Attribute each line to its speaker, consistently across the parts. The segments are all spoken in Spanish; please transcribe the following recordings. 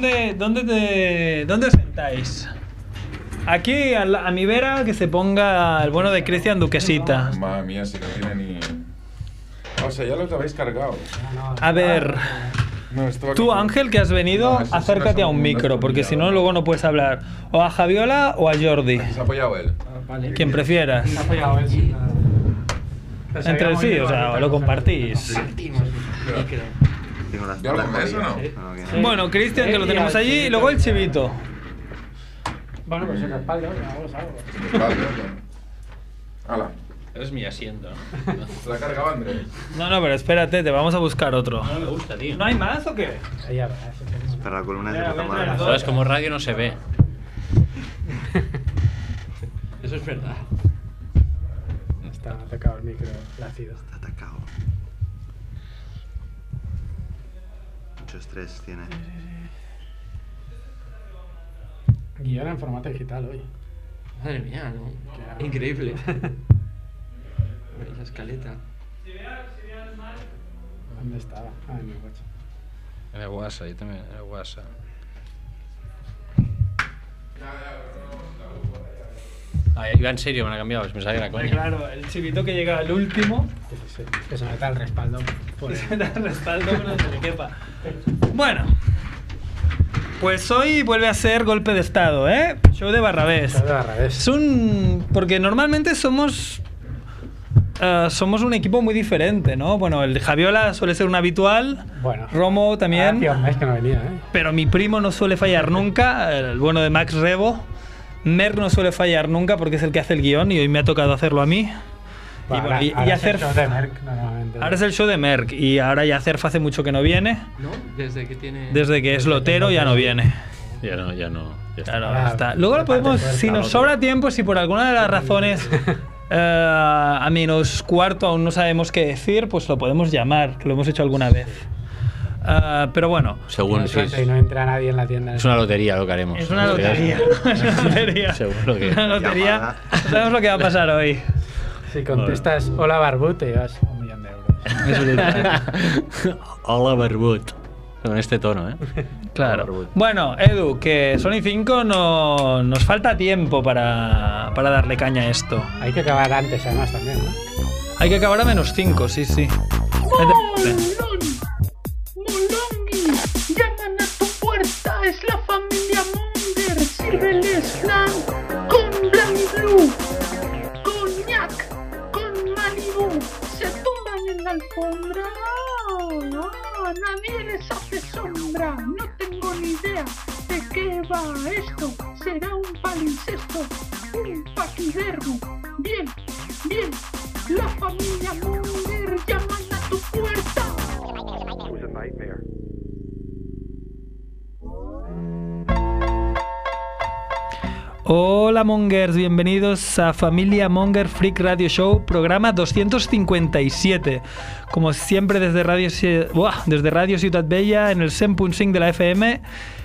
Speaker 1: ¿Dónde, dónde, te, ¿Dónde os sentáis? Aquí, a, la- a mi vera, que se ponga el bueno de Cristian Duquesita.
Speaker 2: Madre mía, si no tiene ni. O sea, ya los habéis cargado.
Speaker 1: A ver,
Speaker 2: No,
Speaker 1: tú. Ángel, que has venido,
Speaker 2: No,
Speaker 1: acércate
Speaker 2: no
Speaker 1: a un micro, porque si no luego no puedes hablar. O a Javiola o a Jordi,
Speaker 2: se ha apoyado él.
Speaker 3: Vale.
Speaker 1: quien prefieras.
Speaker 3: Se ha apoyado él, sí.
Speaker 1: Entre sí, o sea, lo compartís.
Speaker 3: Compartimos el micro.
Speaker 4: Tengo las
Speaker 2: ¿Ya lo
Speaker 4: patas
Speaker 2: comes o no?
Speaker 4: no.
Speaker 1: Bueno, Cristian, que lo tenemos allí, y luego el chivito.
Speaker 3: Bueno, pues el respaldo, hagamos algo.
Speaker 2: Vale, Hala.
Speaker 5: Es mi asiento, ¿no?
Speaker 2: Se la ha cargado Andrés.
Speaker 1: No, no, pero espérate, te vamos a buscar otro.
Speaker 5: No me gusta, tío.
Speaker 1: ¿No hay más o qué?
Speaker 3: Ahí ya eso tenemos.
Speaker 4: Pero la columna es de puta madre.
Speaker 5: Sabes, como radio no se ve. Eso es verdad.
Speaker 3: Está atacado el micro lácido.
Speaker 4: Está atacado. Mucho estrés tiene.
Speaker 3: Guión en formato digital hoy.
Speaker 5: Madre mía, ¿no?
Speaker 3: Qué-
Speaker 5: Increíble. La escaleta.
Speaker 3: ¿Dónde estaba? Ah, en mi coche.
Speaker 5: En el WhatsApp, yo también en el WhatsApp. Ah, iba en serio, me han cambiado, pensaba que era coña.
Speaker 1: Claro, el chivito que llega al último.
Speaker 3: Sí, sí, sí. Que se meta el respaldo. Por
Speaker 1: Se da el respaldo no se le quepa. Bueno. Pues hoy vuelve a ser golpe de estado, ¿eh? Show de Barrabés.
Speaker 3: Show de Barrabés.
Speaker 1: Es un. Porque normalmente somos. eh, somos un equipo muy diferente, ¿no? Bueno, el de Javiola suele ser un habitual.
Speaker 3: Bueno.
Speaker 1: Romo también.
Speaker 3: Que no venía, ¿eh?
Speaker 1: Pero mi primo no suele fallar nunca, el bueno de Max Rebo. Merck no suele fallar nunca porque es el que hace el guion y hoy me ha tocado hacerlo a mí. Y,
Speaker 3: bueno,
Speaker 1: y-
Speaker 3: ahora
Speaker 1: y
Speaker 3: es
Speaker 1: hacer.
Speaker 3: el show de Merck, normalmente.
Speaker 1: Ahora es el show de Merck y ahora ya Cerf hace mucho que no viene.
Speaker 5: ¿No? Desde que tiene.
Speaker 1: Desde que es lotero ya no viene.
Speaker 5: Ya no, ya no. Ya está.
Speaker 1: Claro, está. Luego lo podemos,
Speaker 3: fuerza,
Speaker 1: si nos
Speaker 3: otro.
Speaker 1: sobra tiempo, si por alguna de las razones eh, a menos cuarto aún no sabemos qué decir, pues lo podemos llamar, que lo hemos hecho alguna vez. Ah, pero bueno,
Speaker 5: Según
Speaker 3: suerte y no entra nadie en la tienda.
Speaker 5: Es una lotería lo que haremos.
Speaker 1: es una lotería. es una lotería.
Speaker 5: Seguro que-
Speaker 1: Una lotería. Sabemos lo que va a pasar hoy.
Speaker 3: Si contestas hola barbute, llevas un millón de euros.
Speaker 5: Hola, Barbut. Con este tono, ¿eh?
Speaker 1: Claro. Bueno, Edu, que Sony 5 no, nos falta tiempo para, para darle caña a esto.
Speaker 3: Hay que acabar antes, además, también, ¿no?
Speaker 1: Hay que acabar a menos 5, sí, sí.
Speaker 6: Es la familia Munger. Sírveles flan con Blanc Blue, coñac, con Malibu. Se tumban en la alfombra. Ah, nadie les hace sombra. No tengo ni idea de qué va esto. Será un palincesto, un paquidermo. Bien, bien. La familia Munger llaman a tu puerta.
Speaker 1: Hola Mongers, bienvenidos a Familia Monger Freak Radio Show, programa 257. Como siempre desde Radio, Buah, desde Radio Ciutat Bella en el 100.5 de la FM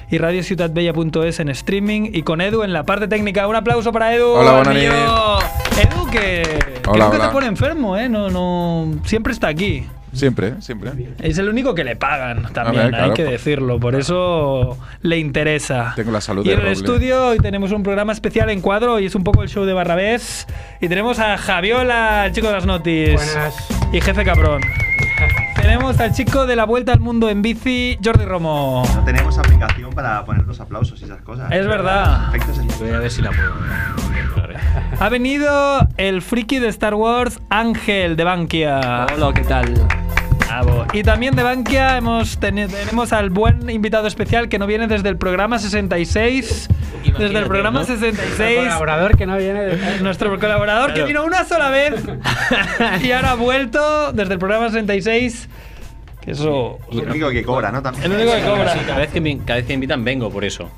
Speaker 1: y radiociutatbella.es en streaming y con Edu en la parte técnica. Un aplauso para Edu.
Speaker 2: Hola.
Speaker 1: Edu que, que
Speaker 2: Hola,
Speaker 1: nunca
Speaker 2: hola.
Speaker 1: se pone enfermo, ¿eh? No, no, siempre está aquí.
Speaker 2: Siempre, siempre.
Speaker 1: Es el único que le pagan también,
Speaker 2: ver, claro,
Speaker 1: hay que decirlo. Por eso le interesa.
Speaker 2: Tengo la salud
Speaker 1: Y
Speaker 2: de
Speaker 1: en el
Speaker 2: roble.
Speaker 1: estudio hoy tenemos un programa especial en cuadro y es un poco el show de Barrabés. Y tenemos a Javiola, el chico de las notis.
Speaker 3: Buenas.
Speaker 1: Y jefe cabrón. tenemos al chico de la vuelta al mundo en bici, Jordi Romo.
Speaker 4: No tenemos aplicación para poner los aplausos y esas cosas.
Speaker 1: Es verdad.
Speaker 4: Efectos
Speaker 5: Voy a ver si la puedo.
Speaker 1: Ha venido el friki de Star Wars, Ángel de Bankia.
Speaker 5: Hola, ¿qué tal?
Speaker 1: Bravo. Y también de Bankia hemos tenemos al buen invitado especial que no viene desde el programa 66. Desde el programa
Speaker 5: ¿no?
Speaker 1: 66.
Speaker 3: Colaborador que no viene de...
Speaker 1: Nuestro colaborador que vino una sola vez y ahora ha vuelto desde el programa 66. Que eso.
Speaker 4: El único que cobra, ¿no? También.
Speaker 1: El único que cobra.
Speaker 5: Sí, cada vez que, me, cada vez que me invitan vengo, por eso.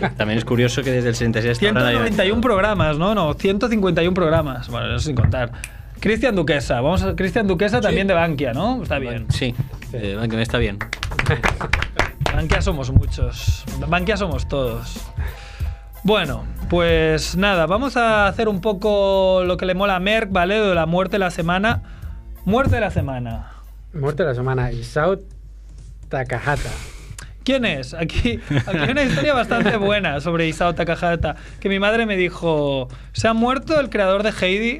Speaker 5: Ta- También es curioso que desde el 66 hasta ahora nadie me ha
Speaker 1: 191 programas, ¿no? No, 151 programas. Bueno, eso sin contar. Cristian Duquesa. Vamos a Cristian Duquesa también de Bankia, ¿no? Está bien.
Speaker 5: Sí, eh, me está bien.
Speaker 1: Bankia somos muchos. Bankia somos todos. Bueno, pues nada, vamos a hacer un poco lo que le mola a Merck, ¿vale? De la muerte de la semana. Muerte de la semana.
Speaker 3: Muerte de la semana. Isao Takahata.
Speaker 1: ¿Quién es? Aquí, hay una historia bastante buena sobre Isao Takahata. Que mi madre me dijo: Se ha muerto el creador de Heidi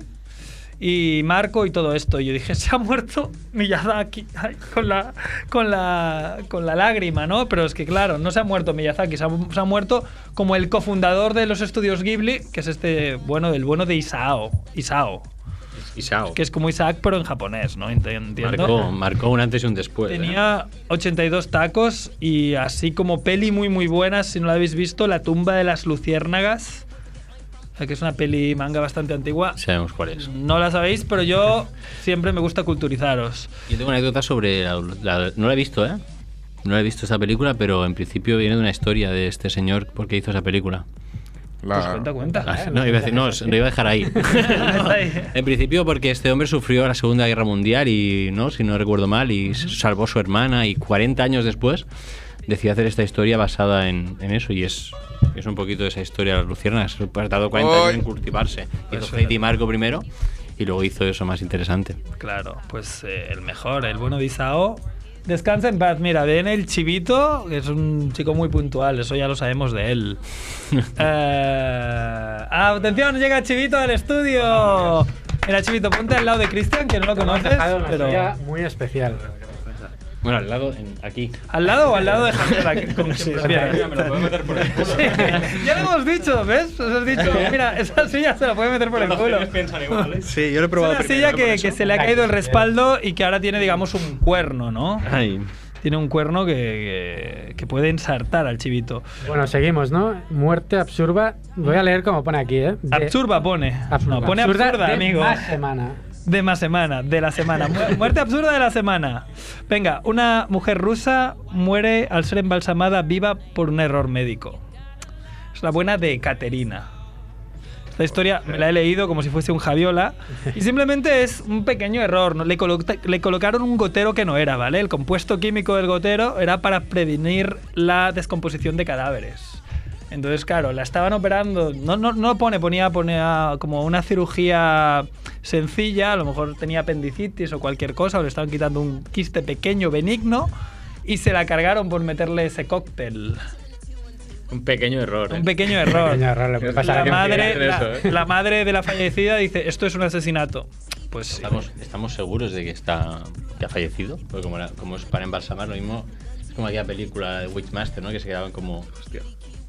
Speaker 1: y Marco y todo esto. Y yo dije: Se ha muerto Miyazaki. Con, la, con, la, con la lágrima, ¿no? Pero es que, claro, no se ha muerto Miyazaki, se ha, se ha muerto como el cofundador de los estudios Ghibli, que es este, bueno, el bueno de Isao. Isao.
Speaker 5: Isao.
Speaker 1: Que es como Isaac, pero en japonés, ¿no? Ent- Entiendo.
Speaker 5: Marcó, marcó un antes y un después. ¿eh?
Speaker 1: Tenía 82 tacos y así como peli muy muy buena, si no la habéis visto, La tumba de las luciérnagas, sea, que es una peli manga bastante antigua.
Speaker 5: Sabemos cuál es.
Speaker 1: No la sabéis, pero yo siempre me gusta culturizaros.
Speaker 5: Yo tengo una anécdota sobre. la- la- no la he visto, ¿eh? No la he visto esa película, pero en principio viene de una historia de este señor porque hizo esa película.
Speaker 2: La-
Speaker 1: Pues cuenta, cuenta.
Speaker 5: No, iba a decir, no, lo iba a dejar ahí. No, en principio porque este hombre sufrió la Segunda Guerra Mundial y, no, si no recuerdo mal, y salvó a su hermana y 40 años después decidió hacer esta historia basada en, en eso y es, es un poquito de esa historia de las luciernas. Ha tardado 40 años en cultivarse.
Speaker 1: Pues
Speaker 5: Hizo Heidi y Marco primero y luego hizo eso más interesante.
Speaker 1: Claro, pues eh, el mejor, el bueno de Isao. Descansa en paz. Mira, ven el chivito, que es un chico muy puntual, eso ya lo sabemos de él. Eh, atención, llega Chivito al estudio. Mira, Chivito, ponte al lado de Cristian, que no lo conoces,
Speaker 3: dejado una
Speaker 1: pero...
Speaker 3: silla muy especial.
Speaker 5: Bueno, al lado, en- aquí.
Speaker 1: ¿Al lado o al lado de Javier? que- Como prefieras.
Speaker 5: me lo puedo meter por el culo.
Speaker 1: Sí, ya lo hemos dicho, ¿ves? Os has dicho, mira, esa silla se la puede meter por el culo.
Speaker 5: piensan ¿eh?
Speaker 4: Sí, yo lo he
Speaker 1: Es
Speaker 4: probado
Speaker 1: una
Speaker 4: primero,
Speaker 1: silla
Speaker 4: por
Speaker 1: que,
Speaker 4: eso.
Speaker 1: que se le ha caído el respaldo y que ahora tiene, digamos, un cuerno, ¿no?
Speaker 4: Ay.
Speaker 1: Tiene un cuerno que, que, que puede ensartar al chivito.
Speaker 3: Bueno, seguimos, ¿no? Muerte absurda. Voy a leer como pone aquí, ¿eh? De-
Speaker 1: Absurda pone.
Speaker 3: absurda.
Speaker 1: No, pone absurda,
Speaker 3: de
Speaker 1: amigo.
Speaker 3: más semana.
Speaker 1: De más semana, de la semana. Mu- Muerte absurda de la semana. Venga, una mujer rusa muere al ser embalsamada viva por un error médico. Es la buena de Caterina. Esta historia me la he leído como si fuese un Javiola y simplemente es un pequeño error. Le, le colocaron un gotero que no era, ¿vale? El compuesto químico del gotero era para prevenir la descomposición de cadáveres. Entonces, claro, la estaban operando. No, no, no pone, ponía, ponía como una cirugía sencilla. A lo mejor tenía apendicitis o cualquier cosa, o le estaban quitando un quiste pequeño, benigno, y se la cargaron por meterle ese cóctel.
Speaker 5: Un pequeño error. ¿eh?
Speaker 1: Un pequeño error.
Speaker 3: Pequeño error, le
Speaker 1: La madre, la,
Speaker 5: eso, ¿eh?
Speaker 1: la madre de la fallecida dice, esto es un asesinato. Pues sí.
Speaker 5: Estamos, estamos seguros de que está que ha fallecido, porque como, era- como es para embalsamar, lo mismo es como aquella película de Witchmaster, ¿no? Que se quedaban como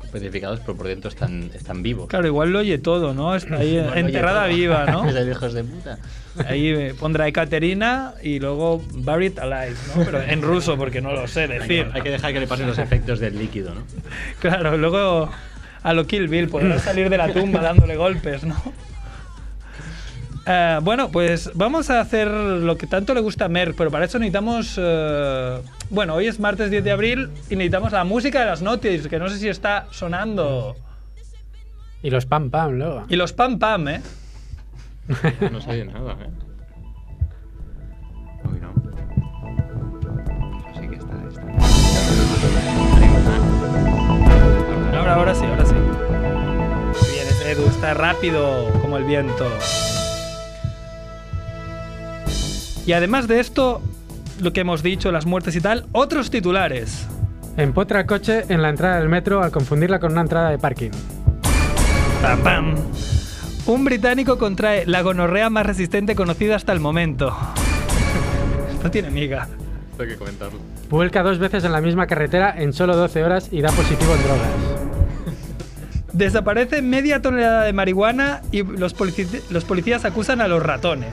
Speaker 5: petrificados, pero por dentro están, están vivos.
Speaker 1: Claro, igual lo oye todo, ¿no? Está ahí
Speaker 5: Igual
Speaker 1: enterrada viva, ¿no?
Speaker 5: Hijos de puta.
Speaker 1: Ahí eh, pondrá Ekaterina y luego Buried Alive, ¿no? Pero en ruso, porque no lo sé
Speaker 5: Hay
Speaker 1: decir.
Speaker 5: que, hay que dejar que le pasen los efectos del líquido, ¿no?
Speaker 1: Claro, luego a lo Kill Bill, podrá salir de la tumba dándole golpes, ¿no? Eh, bueno, pues vamos a hacer lo que tanto le gusta a Mer, pero para eso necesitamos... eh, bueno, hoy es martes 10 de abril y necesitamos la música de las noticias, que no sé si está sonando.
Speaker 3: Y los pam pam luego.
Speaker 1: Y los pam pam, ¿eh?
Speaker 5: No se oye nada, ¿eh?
Speaker 4: Uy, no. Así que está, está.
Speaker 1: Ahora, ahora sí, ahora sí. Bien, Edu está rápido como el viento. Y además de esto, lo que hemos dicho, las muertes y tal, otros titulares.
Speaker 3: Empotra el coche en la entrada del metro al confundirla con una entrada de parking.
Speaker 1: Pam, pam. Un británico contrae la gonorrea más resistente conocida hasta el momento. Esto tiene miga.
Speaker 5: Hay que comentarlo.
Speaker 3: Vuelca dos veces en la misma carretera en solo 12 horas y da positivo en drogas.
Speaker 1: Desaparece media tonelada de marihuana y los, polici- los policías acusan a los ratones.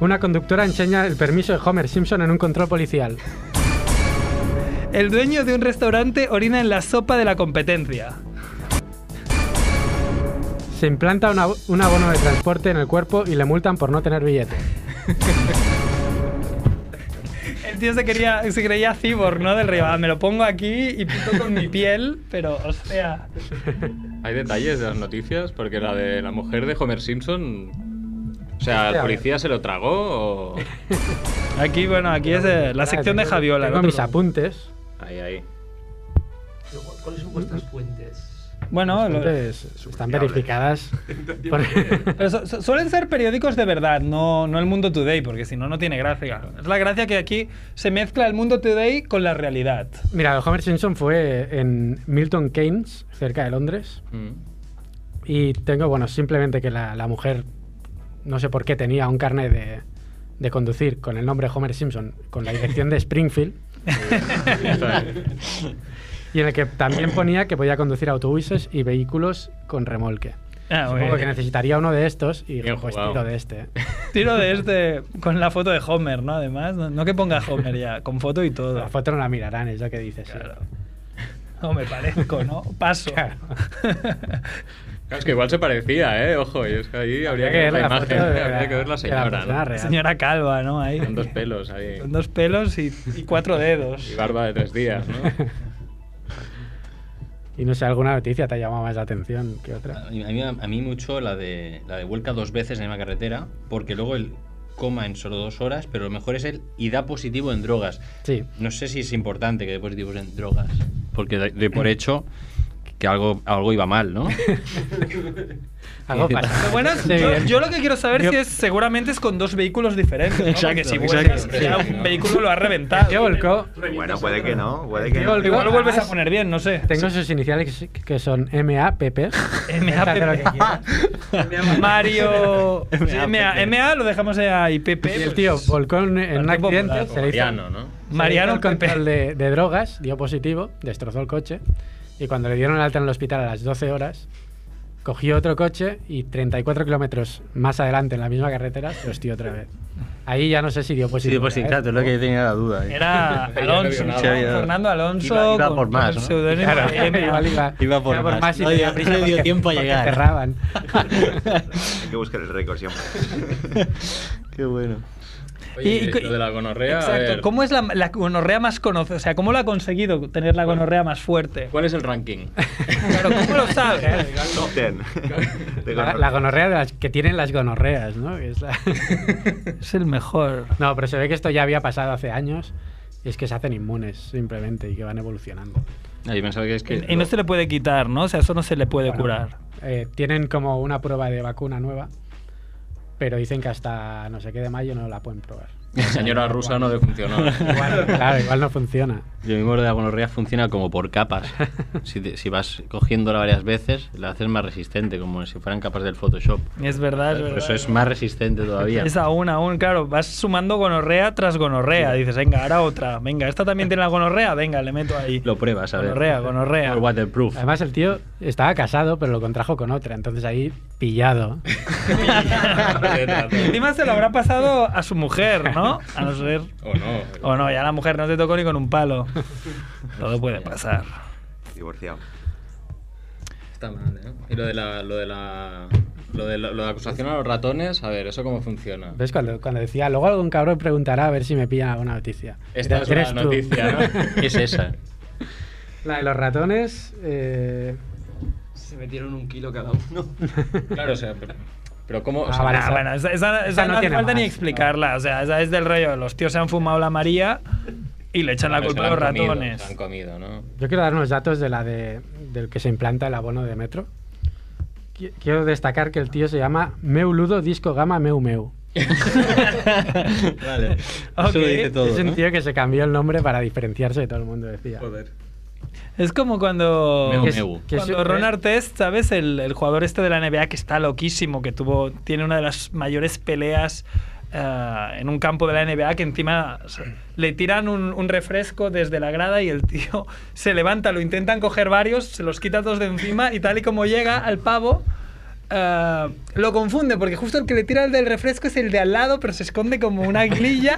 Speaker 3: Una conductora enseña el permiso de Homer Simpson en un control policial.
Speaker 1: El dueño de un restaurante orina en la sopa de la competencia.
Speaker 3: Se implanta una- un abono de transporte en el cuerpo y le multan por no tener billete.
Speaker 1: El tío se, quería, se creía cyborg, ¿no? Del río. Ah, me lo pongo aquí y pinto con mi piel, pero, o sea...
Speaker 7: Hay detalles de las noticias, porque la de la mujer de Homer Simpson. O sea, ¿el policía se lo tragó o.?
Speaker 1: Aquí, bueno, aquí es eh, la sección de Javiola.
Speaker 3: Tengo
Speaker 1: ¿no?
Speaker 3: mis apuntes.
Speaker 7: Ahí, ahí.
Speaker 8: ¿Cuáles son vuestras fuentes?
Speaker 1: Bueno, lo-
Speaker 3: Fuentes están verificadas. por-
Speaker 1: pero su- su- suelen ser periódicos de verdad, no, no el Mundo Today, porque si no, no tiene gracia. Es la gracia que aquí se mezcla el Mundo Today con la realidad.
Speaker 3: Mira, Homer Simpson fue en Milton Keynes, cerca de Londres.
Speaker 5: Mm.
Speaker 3: Y tengo, bueno, simplemente que la, la mujer, no sé por qué, tenía un carnet de, de conducir con el nombre Homer Simpson, con la dirección de Springfield, y en el que también ponía que podía conducir autobuses y vehículos con remolque.
Speaker 1: Ah,
Speaker 3: Supongo que necesitaría uno de estos y
Speaker 7: Bien
Speaker 3: pues tiro de este.
Speaker 1: Tiro de este con la foto de Homer, ¿no? Además, no, no que ponga Homer ya, con foto y todo.
Speaker 3: La foto no la mirarán, es lo que dices. sí.
Speaker 1: Claro. No me parezco, ¿no? Paso.
Speaker 3: Claro.
Speaker 7: Claro, es que igual se parecía, ¿eh? Ojo, y es que ahí habría que ver la imagen,
Speaker 3: de
Speaker 7: habría que ver la
Speaker 3: de
Speaker 7: señora,
Speaker 3: persona
Speaker 7: ¿no?
Speaker 1: Señora calva, ¿no? Ahí.
Speaker 7: Con dos pelos ahí.
Speaker 1: Con dos pelos y, y cuatro dedos.
Speaker 7: Y barba de tres días, ¿no?
Speaker 3: Y no sé, ¿alguna noticia te ha llamado más la atención que otra?
Speaker 5: A mí, a mí- a mí mucho la de, la de vuelca dos veces en la misma carretera, porque luego el coma en solo dos horas, pero lo mejor es el y da positivo en drogas.
Speaker 3: Sí.
Speaker 5: No sé si es importante que dé positivos en drogas, porque doy doy por hecho que algo, algo iba mal, ¿no?
Speaker 3: Algo pasa.
Speaker 1: Bueno yo, yo lo que quiero saber
Speaker 3: Yo-
Speaker 1: si es seguramente es con dos vehículos diferentes, ¿no? Porque
Speaker 5: Exacto,
Speaker 1: si
Speaker 5: exacto.
Speaker 1: vuelcas, ya un vehículo lo ha reventado.
Speaker 3: Tío volcó.
Speaker 4: Bueno, puede que no, puede que no.
Speaker 1: Igual lo vuelves a poner bien, no sé.
Speaker 3: Tengo sus iniciales que- son MAPP.
Speaker 1: MAPP. Mario. MA, lo dejamos ahí. PP.
Speaker 3: Y el
Speaker 1: pues,
Speaker 3: tío volcó en, un accidente.
Speaker 7: Mariano, ¿no?
Speaker 1: Mariano
Speaker 3: el control de drogas, dio positivo, destrozó el coche. Y cuando le dieron el alta en el hospital a las 12 horas, cogió otro coche y 34 kilómetros más adelante en la misma carretera se hostió otra vez. Ahí ya no sé si dio positivo.
Speaker 5: pues sí,
Speaker 3: otra vez.
Speaker 5: claro, es lo que yo tenía la duda. ¿eh?
Speaker 1: Era Alonso, ¿no? Fernando Alonso.
Speaker 5: Iba- iba por más,
Speaker 1: con
Speaker 5: ¿no?
Speaker 3: Claro, igual iba,
Speaker 5: Iba por más.
Speaker 3: y
Speaker 5: No
Speaker 3: tenía
Speaker 5: dio-
Speaker 3: prisa
Speaker 5: no dio tiempo a llegar.
Speaker 3: cerraban.
Speaker 4: Hay que buscar el récord siempre.
Speaker 5: Qué bueno.
Speaker 7: Oye,
Speaker 1: Y- y-
Speaker 7: lo de la gonorrea, a
Speaker 1: Exacto.
Speaker 7: ver,
Speaker 1: ¿Cómo es la, la gonorrea más conocida? O sea, ¿cómo lo ha conseguido tener la gonorrea más fuerte?
Speaker 7: ¿cuál es el ranking?
Speaker 1: Claro, ¿cómo lo sabe?
Speaker 4: Top 10. De
Speaker 3: La,
Speaker 4: gonorrea.
Speaker 3: la gonorrea de las que tienen las gonorreas, ¿no? Es la-
Speaker 1: Es el mejor.
Speaker 3: No, pero se ve que esto ya había pasado hace años y es que se hacen inmunes simplemente y que van evolucionando.
Speaker 5: Ah, yo que es que.
Speaker 1: Y no se le puede quitar, ¿no? O sea, eso no se le puede
Speaker 3: Bueno,
Speaker 1: curar.
Speaker 3: eh, tienen como una prueba de vacuna nueva, pero dicen que hasta no sé qué de mayo no la pueden probar.
Speaker 7: La señora rusa no le funcionó.
Speaker 3: Igual, claro, igual no funciona.
Speaker 5: Yo mismo de la gonorrea funciona como por capas. Si, te- si vas cogiéndola varias veces, la haces más resistente, como si fueran capas del Photoshop.
Speaker 1: Es verdad, es
Speaker 5: Por
Speaker 1: verdad.
Speaker 5: eso es más resistente todavía.
Speaker 1: Es aún, aún, claro. Vas sumando gonorrea tras gonorrea. Dices, venga, ahora otra. Venga, esta también tiene la gonorrea. Venga, le meto ahí.
Speaker 5: Lo pruebas, a ver.
Speaker 1: Gonorrea, gonorrea.
Speaker 5: Por waterproof.
Speaker 3: Además, el tío estaba casado, pero lo contrajo con otra, entonces ahí pillado.
Speaker 1: Encima se lo habrá pasado a su mujer, ¿no? A no ser.
Speaker 7: o no.
Speaker 1: O no, ya la mujer no te tocó ni con un palo. Todo puede pasar.
Speaker 4: Divorciado.
Speaker 7: Está mal, ¿eh? Y lo de la, lo de la, lo de la, lo de acusación a los ratones, a ver, ¿eso cómo funciona?
Speaker 3: ¿Ves? Cuando, cuando decía, luego algún cabrón preguntará a ver si me pillan alguna noticia.
Speaker 7: Esta es una noticia, ¿no?
Speaker 5: Es esa.
Speaker 3: La de los ratones. eh,
Speaker 8: Se metieron un kilo cada uno.
Speaker 7: Claro, o sea, pero, pero ¿cómo? o
Speaker 3: Ah,
Speaker 7: sea,
Speaker 3: vale,
Speaker 1: Ah,
Speaker 3: esa-
Speaker 1: bueno, esa, esa-
Speaker 3: esa
Speaker 1: esa
Speaker 3: no
Speaker 1: no hace
Speaker 3: tiene
Speaker 1: falta ni
Speaker 3: más,
Speaker 1: explicarla. O sea, esa es del rollo. Los tíos se han fumado la María y le echan la culpa a los
Speaker 7: comido,
Speaker 1: ratones.
Speaker 7: han comido, ¿no?
Speaker 3: Yo quiero dar unos datos de la de, del que se implanta el abono de metro. Qui- Quiero destacar que el tío se llama Meuludo Disco Gama Meu Meu.
Speaker 5: vale.
Speaker 1: Ok.
Speaker 5: Eso lo dice todo.
Speaker 3: es un
Speaker 5: ¿no?
Speaker 3: tío que se cambió el nombre para diferenciarse de todo el mundo, decía.
Speaker 7: Joder.
Speaker 1: Es como cuando,
Speaker 5: Meu, meu.
Speaker 3: que
Speaker 1: cuando Ron Artest, ¿sabes? El, el jugador este de la NBA que está loquísimo, que tuvo tiene una de las mayores peleas eh, en un campo de la NBA, que encima o sea, le tiran un, un refresco desde la grada y el tío se levanta, lo intentan coger varios, se los quita todos de encima y tal y como llega al pavo... eh, lo confunde porque justo el que le tira el del refresco es el de al lado, pero se esconde como una aguililla.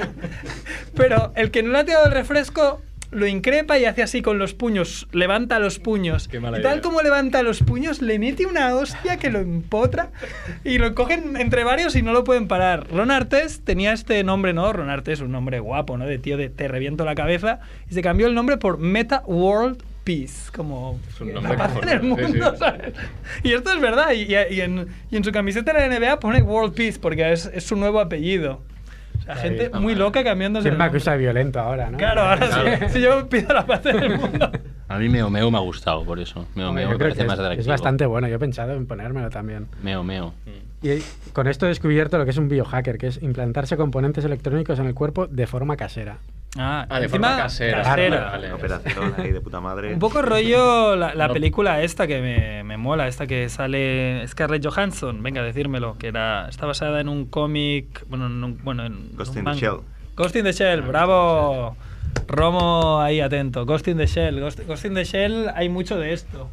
Speaker 1: pero el que no le ha tirado el refresco lo increpa y hace así con los puños, levanta los puños.
Speaker 7: Qué mala
Speaker 1: y tal
Speaker 7: idea.
Speaker 1: como levanta los puños, le mete una hostia que lo empotra y lo cogen entre varios y no lo pueden parar. Ron Artes tenía este nombre, ¿no? Ron Artes, un nombre guapo, ¿no? De tío de te reviento la cabeza. Y se cambió el nombre por Meta World Peace, como la paz en el
Speaker 7: sí,
Speaker 1: mundo,
Speaker 7: sí.
Speaker 1: ¿sabes? Y esto es verdad. Y, y- y en, y en su camiseta de la NBA pone World Peace porque es, es su nuevo apellido.
Speaker 3: Ahí.
Speaker 1: gente muy loca cambiándose
Speaker 3: ¿Quién
Speaker 1: el
Speaker 3: me
Speaker 1: nombre.
Speaker 3: acusa de violento ahora, no?
Speaker 1: Claro, ahora
Speaker 7: Claro.
Speaker 1: sí. Si yo pido la paz en el mundo.
Speaker 5: A mí Meo Meo me ha gustado, por eso. Meo Meo me parece
Speaker 3: que
Speaker 5: más
Speaker 3: es,
Speaker 5: atractivo.
Speaker 3: es bastante bueno. Yo he pensado en ponérmelo también.
Speaker 5: Meo Meo.
Speaker 3: Y con esto he descubierto lo que es un biohacker, que es implantarse componentes electrónicos en el cuerpo de forma casera.
Speaker 1: Ah,
Speaker 7: Ah, de
Speaker 1: encima,
Speaker 7: forma casera.
Speaker 1: casera.
Speaker 7: Vale, vale.
Speaker 4: Operación ahí de puta madre.
Speaker 1: Un poco rollo la, la
Speaker 7: No.
Speaker 1: película esta que me, me mola, esta que sale Scarlett Johansson, venga, decírmelo, que era está basada en un cómic, bueno, en un, bueno, en
Speaker 4: Ghost
Speaker 1: un
Speaker 4: in the. Shell.
Speaker 1: Ghost in the Shell, bravo. Romo ahí atento. Ghost in the Shell. Ghost, Ghost in the Shell hay mucho de esto.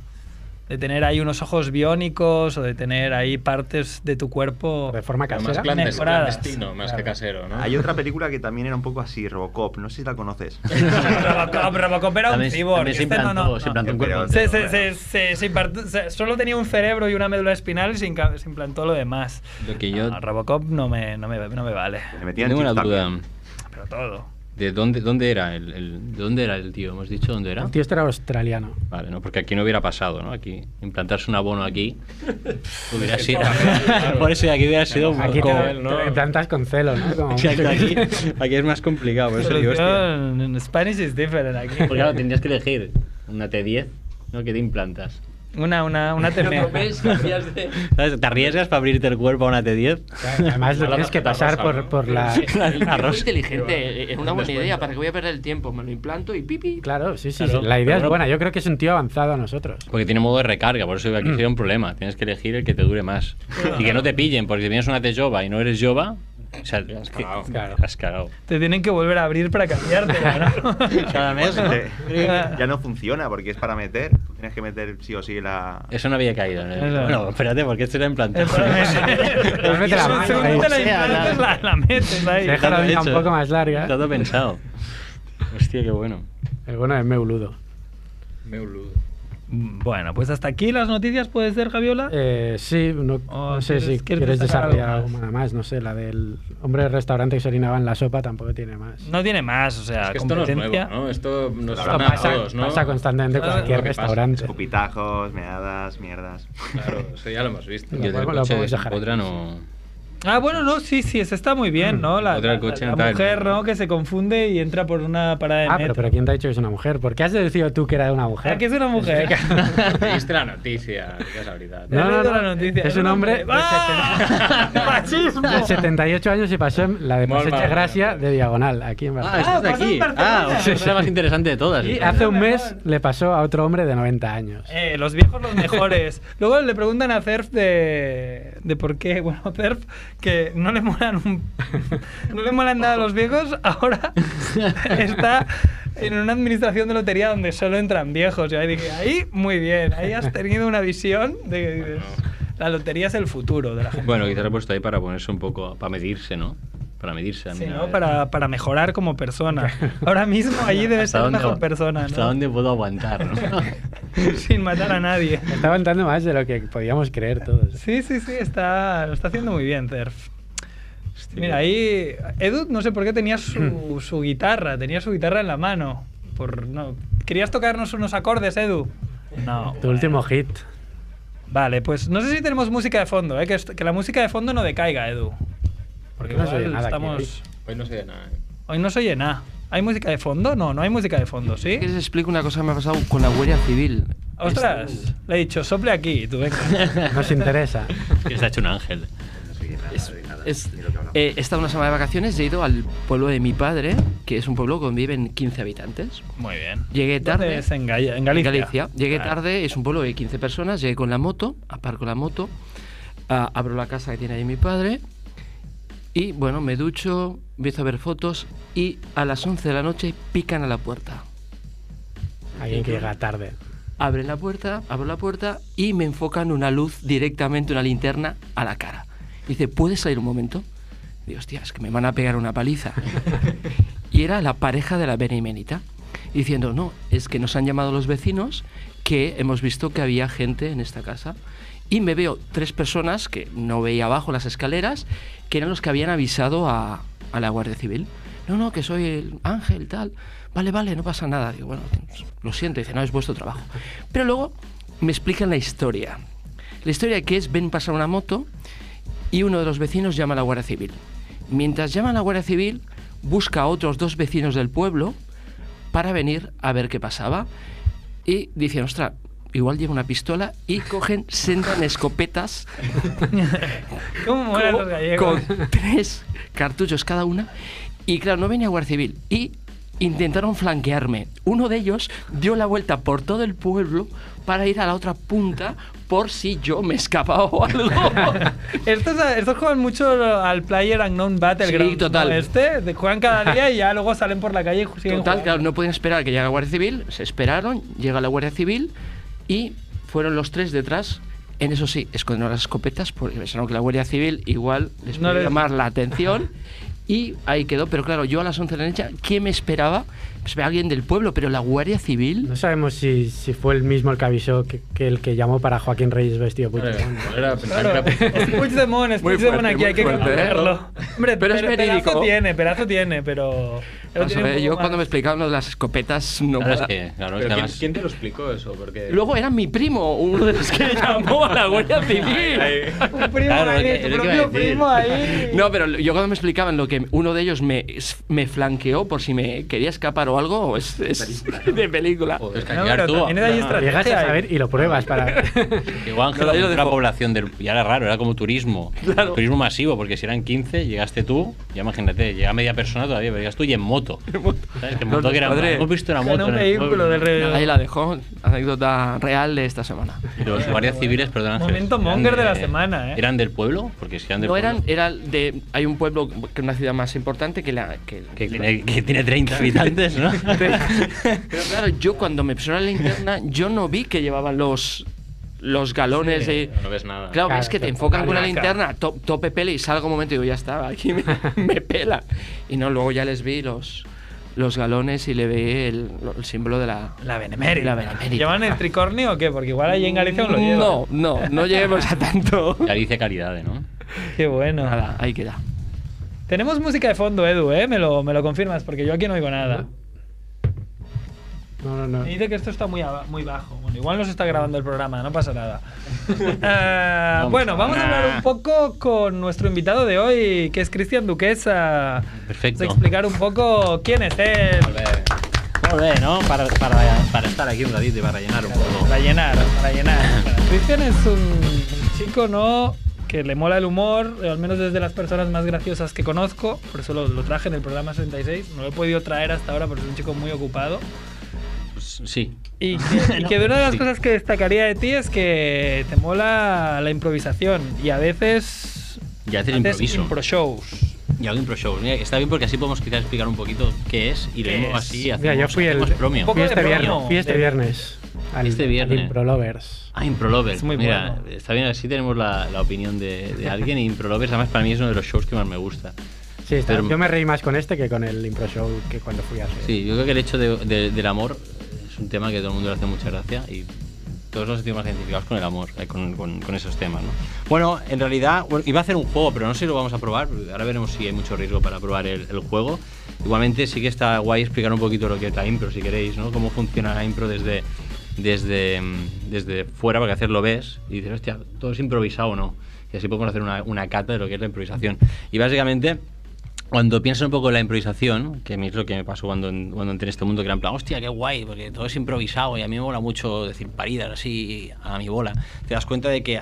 Speaker 1: De tener ahí unos ojos biónicos o de tener ahí partes de tu cuerpo.
Speaker 3: De forma casera.
Speaker 7: más clandestino, más que casero, ¿no?
Speaker 4: Hay otra película que también era un poco así, Robocop. No sé si la conoces.
Speaker 1: Robocop, Robocop era un
Speaker 5: se
Speaker 1: este no,
Speaker 5: implantó-
Speaker 1: no, no.
Speaker 5: se implantó un
Speaker 4: Pero-
Speaker 5: cuerpo
Speaker 1: Se,
Speaker 5: entero.
Speaker 1: se- se- se- se impartó- se- solo tenía un cerebro y una médula espinal y se, implantó lo demás.
Speaker 5: Lo que yo
Speaker 1: No, Robocop no me, no me, no me vale.
Speaker 4: Le metían
Speaker 5: tengo una duda.
Speaker 4: también.
Speaker 1: Pero todo.
Speaker 5: ¿De dónde, dónde era el, el- ¿De dónde era el tío? ¿Hemos dicho dónde era?
Speaker 3: El tío este era australiano.
Speaker 5: Vale, no, porque aquí no hubiera pasado, ¿no? Aquí, implantarse un abono aquí hubiera sido. Por eso aquí hubiera sido un
Speaker 3: Aquí
Speaker 5: poco.
Speaker 3: te implantas con celo, ¿no? Como
Speaker 5: Exacto, aquí, aquí es más complicado, por eso digo,
Speaker 1: en Spanish is different aquí.
Speaker 5: Porque claro, tendrías que elegir una T10, ¿no? Que te implantas.
Speaker 1: Una, una, una.
Speaker 5: ¿Sabes? ¿Te arriesgas para abrirte el cuerpo a una T10?
Speaker 3: Además, lo tienes que pasar
Speaker 7: rosa,
Speaker 3: por,
Speaker 7: ¿no?
Speaker 3: por la.
Speaker 5: Arroz.
Speaker 8: inteligente, es una buena idea. ¿Para qué voy a perder el tiempo? Me lo implanto y pipi.
Speaker 3: Claro, sí, sí,
Speaker 5: Claro.
Speaker 3: sí. La idea es
Speaker 5: Pero-
Speaker 3: buena. Yo creo que es un tío avanzado a nosotros.
Speaker 5: Porque tiene modo de recarga, por eso aquí sería un problema. Tienes que elegir el que te dure más. Y que no te pillen, porque si tienes una T jova y no eres jova, o sea,
Speaker 7: has
Speaker 5: que-
Speaker 7: cagado.
Speaker 3: Claro.
Speaker 5: has cagado.
Speaker 1: Te tienen que volver a abrir para cambiarte, ¿no?
Speaker 5: Cada mes, ¿no?
Speaker 4: Ya no funciona porque es para meter. Tú tienes que meter sí o sí la.
Speaker 5: Eso no había caído. ¿no? Bueno, espérate, porque esto era implantado.
Speaker 1: Es para meter-
Speaker 3: Pues mete la mano
Speaker 1: te la implantas, la, la metes ahí.
Speaker 3: Deja la
Speaker 5: Todo
Speaker 3: vida un poco más larga.
Speaker 5: Todo pensado. Hostia, qué bueno.
Speaker 3: El bueno es Meuludo.
Speaker 7: Meuludo.
Speaker 1: Bueno, pues hasta aquí las noticias, ¿puede ser, Javiola?
Speaker 3: Eh, sí, no,
Speaker 1: Oh,
Speaker 3: no sé
Speaker 1: ¿quieres-
Speaker 3: si
Speaker 1: quieres
Speaker 3: quieres desarrollar
Speaker 1: algo
Speaker 3: alguna más. No sé, la del hombre del restaurante que se orinaba en la sopa tampoco tiene más.
Speaker 1: No tiene más, o sea,
Speaker 7: Es que esto no es nuevo, ¿no? Esto nos a
Speaker 3: pasa,
Speaker 7: todos, ¿no?
Speaker 3: pasa constantemente en
Speaker 1: Claro,
Speaker 3: cualquier restaurante.
Speaker 4: Escupitajos, meadas, mierdas.
Speaker 7: Claro, eso ya lo hemos visto.
Speaker 5: Yo del coche de no...
Speaker 1: Ah, bueno, no, sí, sí, ese está muy bien, ¿no? La,
Speaker 5: Otra
Speaker 1: la-
Speaker 5: coche
Speaker 1: la
Speaker 5: no tal.
Speaker 1: mujer, ¿no? Que se confunde y entra por una parada de
Speaker 3: Ah,
Speaker 1: metro.
Speaker 3: pero, pero ¿quién te ha dicho que es una mujer? ¿Por qué has deducido tú que era de una mujer?
Speaker 1: Ah, que es una mujer.
Speaker 7: Viste la noticia, qué casualidad.
Speaker 1: He
Speaker 3: No, no, no.
Speaker 1: la noticia.
Speaker 3: Es un hombre de
Speaker 1: ¡Ah! ¡Machismo!
Speaker 3: De 78 años y pasó en la de
Speaker 7: malament.
Speaker 3: Gràcia de Diagonal, aquí en
Speaker 5: Ah,
Speaker 3: Barcelona.
Speaker 5: esto es de
Speaker 1: en
Speaker 5: aquí. Ah,
Speaker 1: Sí,
Speaker 5: es la más interesante de todas.
Speaker 3: y hace un mes le pasó a otro hombre de 90 años.
Speaker 1: Eh, los viejos los mejores. Luego le preguntan a Cerf de, de por qué, bueno, Cerf, que no le molan un, no le molan nada a los viejos, ahora está en una administración de lotería donde solo entran viejos. Y ahí dije, ahí muy bien, ahí has tenido una visión de que dices, la lotería es el futuro de la gente.
Speaker 5: Bueno, quizás lo he puesto ahí para ponerse un poco, para medirse, ¿no? Para medirse a mí.
Speaker 1: Sí, ¿no? para, para mejorar como persona. Ahora mismo allí debe
Speaker 5: ¿Hasta
Speaker 1: ser
Speaker 5: dónde
Speaker 1: mejor persona,
Speaker 5: ¿Hasta
Speaker 1: ¿no?
Speaker 5: dónde puedo aguantar, no?
Speaker 1: Sin matar a nadie.
Speaker 3: Está aguantando más de lo que podíamos creer todos.
Speaker 1: Sí, sí, sí, está, lo está haciendo muy bien, Cerf.
Speaker 5: Hostia,
Speaker 1: Mira, ahí Edu no sé por qué tenía su, su guitarra, tenía su guitarra en la mano. Por, no. ¿Querías tocarnos unos acordes, Edu? No.
Speaker 3: Tu último hit.
Speaker 1: Vale, pues no sé si tenemos música de fondo, ¿eh? que, la música de fondo no decaiga, Edu. Porque
Speaker 3: no se oye
Speaker 1: igual
Speaker 3: nada aquí,
Speaker 1: estamos...
Speaker 7: Hoy no sé de nada. ¿eh?
Speaker 1: Hoy no se oye nada. ¿Hay música de fondo? No, no hay música de fondo, ¿sí?
Speaker 8: Que les explico una cosa que me ha pasado con la Guardia Civil.
Speaker 1: Ostras, le he dicho, sople aquí, tú venga.
Speaker 3: Nos interesa.
Speaker 5: Que se ha hecho un ángel.
Speaker 8: Es- es- eh, he estado una semana de vacaciones, he ido al pueblo de mi padre, que es un pueblo donde viven 15 habitantes.
Speaker 1: Muy bien.
Speaker 8: Llegué
Speaker 1: ¿Dónde
Speaker 8: tarde.
Speaker 1: es? En, Galicia.
Speaker 8: En Galicia. Llegué
Speaker 1: Claro.
Speaker 8: tarde, es un pueblo de 15 personas, llegué con la moto, aparco la moto, ah, abro la casa que tiene ahí mi padre y bueno, me ducho, empiezo a ver fotos y a las 11 de la noche pican a la puerta.
Speaker 3: Alguien que llega tarde.
Speaker 8: Abren la puerta, abro la puerta y me enfocan una luz directamente, una linterna, a la cara. Dice, ¿puedes salir un momento? Digo, hostia, es que me van a pegar una paliza. y era la pareja de la Beneimenita. Diciendo, no, es que nos han llamado los vecinos que hemos visto que había gente en esta casa. Y me veo tres personas que no veía abajo las escaleras, que eran los que habían avisado a, a la Guardia Civil. No, no, que soy el ángel, tal. Vale, vale, no pasa nada. Digo, bueno, lo siento. Dice, no, es vuestro trabajo. Pero luego me explican la historia. La historia que es, ven pasar una moto y uno de los vecinos llama a la Guardia Civil. Mientras llama a la Guardia Civil, busca a otros dos vecinos del pueblo para venir a ver qué pasaba. y dicen, ostras, igual lleva una pistola y cogen, sentan escopetas
Speaker 1: ¿Cómo
Speaker 8: con,
Speaker 1: los gallegos?
Speaker 8: con tres cartuchos cada una. Y claro, no venía Guardia Civil. Y intentaron flanquearme. Uno de ellos dio la vuelta por todo el pueblo para ir a la otra punta por si yo me escapaba o algo.
Speaker 1: Estos, estos juegan mucho al Player Unknown Battleground.
Speaker 8: Sí, total.
Speaker 1: Este, juegan cada día y ya luego salen por la calle y siguen
Speaker 8: Total,
Speaker 1: jugando.
Speaker 8: claro, no pueden esperar que llegue la Guardia Civil. Se esperaron, llega la Guardia Civil y fueron los tres detrás. En eso sí, escondieron las escopetas porque pensaron que la Guardia Civil igual les
Speaker 1: No
Speaker 8: podía
Speaker 1: les-
Speaker 8: llamar la atención. Y ahí quedó, pero claro, yo a las 11 de la noche, ¿quién me esperaba? Pues alguien del pueblo, pero la Guardia Civil.
Speaker 3: No sabemos si, si fue el mismo el que avisó que, que el que llamó para Joaquín Reyes vestido de Puigdemont.
Speaker 1: Claro, es Puigdemont, es Puigdemont
Speaker 8: fuerte,
Speaker 1: aquí, hay que
Speaker 8: fuerte, ¿eh?
Speaker 1: conocerlo. Hombre,
Speaker 8: Pero es verídico.
Speaker 1: pedazo tiene, pedazo tiene, pero... pero
Speaker 8: Vamos a
Speaker 1: tiene un
Speaker 8: ver,
Speaker 1: poco
Speaker 8: yo cuando me explicaban lo de las escopetas, no
Speaker 5: Claro, es que, claro,
Speaker 7: Pero ¿quién,
Speaker 5: además.
Speaker 7: quién te lo explicó eso? Porque...
Speaker 8: Luego era mi primo, uno de los que llamó a la Guardia Civil.
Speaker 1: Un primo
Speaker 5: Claro,
Speaker 1: ahí, tu propio primo ahí.
Speaker 8: No, pero yo cuando me explicaban lo que uno de ellos me, me flanqueó por si me quería escapar o algo, es, es de película.
Speaker 5: Joder, es que
Speaker 1: No, también hay
Speaker 3: Llegas a
Speaker 1: ahí.
Speaker 3: saber y lo pruebas para...
Speaker 5: Igual Ángel
Speaker 8: No,
Speaker 5: la
Speaker 8: dejo.
Speaker 5: población del. Ya era raro, era como turismo.
Speaker 8: Claro.
Speaker 5: Turismo masivo, porque si eran 15, llegaste tú, ya imagínate, llega media persona todavía, pero llegas tú y en moto. ¿Sabes? Que en moto que era.
Speaker 8: padre.
Speaker 5: Hemos visto
Speaker 1: En
Speaker 5: moto.
Speaker 1: un
Speaker 5: en el
Speaker 1: vehículo del rey.
Speaker 8: Ahí la dejó, anécdota real de esta semana.
Speaker 5: Y Los guardias civiles, perdón, Ángel,
Speaker 1: Momento
Speaker 5: eran
Speaker 1: monger de la semana, ¿eh?
Speaker 5: ¿Eran del pueblo? Porque si eran del
Speaker 8: No
Speaker 5: pueblo.
Speaker 8: eran, era de, hay un pueblo, que es una ciudad más importante que la... Que,
Speaker 5: Que tiene, que tiene 30 habitantes, ¿no?
Speaker 8: Pero claro, yo cuando me pusieron la linterna, yo no vi que llevaban los, los galones de...
Speaker 7: No ves nada.
Speaker 8: Claro,
Speaker 3: Claro,
Speaker 8: es que te
Speaker 3: te
Speaker 8: enfocan con la linterna, to- tope pele y salgo un momento y digo, ya está, aquí me, me pela. Y no, luego ya les vi los, los galones y le vi el, el símbolo de la...
Speaker 1: La benemérita.
Speaker 8: La benemérita.
Speaker 1: ¿Llevan el tricornio o qué? Porque igual allí en Galicia no lo llevan.
Speaker 8: No, no, no lleguemos a tanto.
Speaker 5: Galicia Caridad, ¿no?
Speaker 1: Qué bueno.
Speaker 8: Nada, ahí queda.
Speaker 1: Tenemos música de fondo, Edu, ¿eh? Me lo, me lo confirmas, porque yo aquí no oigo nada.
Speaker 3: No, no, no.
Speaker 1: Me dice que esto está muy, muy bajo. Bueno, igual no se está grabando el programa, no pasa nada. Eh,
Speaker 5: No
Speaker 1: bueno, vamos a hablar un poco con nuestro invitado de hoy, que es Cristian Duquesa.
Speaker 5: Perfecto.
Speaker 1: Vamos a explicar un poco quién es él.
Speaker 5: Muy bien, ¿no? Para, para, para estar aquí un ratito y para rellenar un poco.
Speaker 1: Para llenar, para llenar. Cristian es un, un chico, ¿no? Que le mola el humor, eh, al menos desde las personas más graciosas que conozco. Por eso lo, lo traje en el programa 66. No lo he podido traer hasta ahora porque es un chico muy ocupado.
Speaker 5: Sí.
Speaker 1: Y que, y que de una de las
Speaker 5: Sí.
Speaker 1: cosas que destacaría de ti es que te mola la improvisación y a veces
Speaker 5: Y hacer
Speaker 1: haces
Speaker 5: improviso.
Speaker 1: impro shows.
Speaker 5: Y hago impro shows. Mira, está bien porque así podemos quizás explicar un poquito qué es y lo así
Speaker 3: Mira,
Speaker 5: hacemos,
Speaker 3: yo fui el-
Speaker 5: promio.
Speaker 3: Fui este viernes, fui este
Speaker 1: de-
Speaker 3: viernes. Al,
Speaker 5: Este viernes.
Speaker 3: al Impro Lovers.
Speaker 5: Ah, Improlovers.
Speaker 1: Es muy
Speaker 5: Mira,
Speaker 1: bueno.
Speaker 5: está bien, así tenemos la, la opinión de, de alguien. Y Improlovers, además, para mí es uno de los shows que más me gusta.
Speaker 3: Sí, está-
Speaker 5: Pero-
Speaker 3: yo me reí más con este que con el Impro Show que cuando fui a hacer.
Speaker 5: Sí, yo creo que el hecho de- de- del amor es un tema que a todo el mundo le hace mucha gracia y todos sentimos más identificados con el amor, eh, con, con- con esos temas. ¿no? Bueno, en realidad bueno, iba a hacer un juego, pero no sé si lo vamos a probar. Ahora veremos si hay mucho riesgo para probar el, el juego. Igualmente sí que está guay explicar un poquito lo que es la impro, si queréis, ¿no? Cómo funciona la impro desde, desde, desde fuera, porque hacerlo ves y dices, hostia, todo es improvisado o no. Y así podemos hacer una, una cata de lo que es la improvisación. Y básicamente cuando pienso un poco en la improvisación, que a mí es lo que me pasó cuando, cuando entré en este mundo, que era en plan, hostia, qué guay, porque todo es improvisado y a mí me mola mucho decir paridas así a mi bola, te das cuenta de que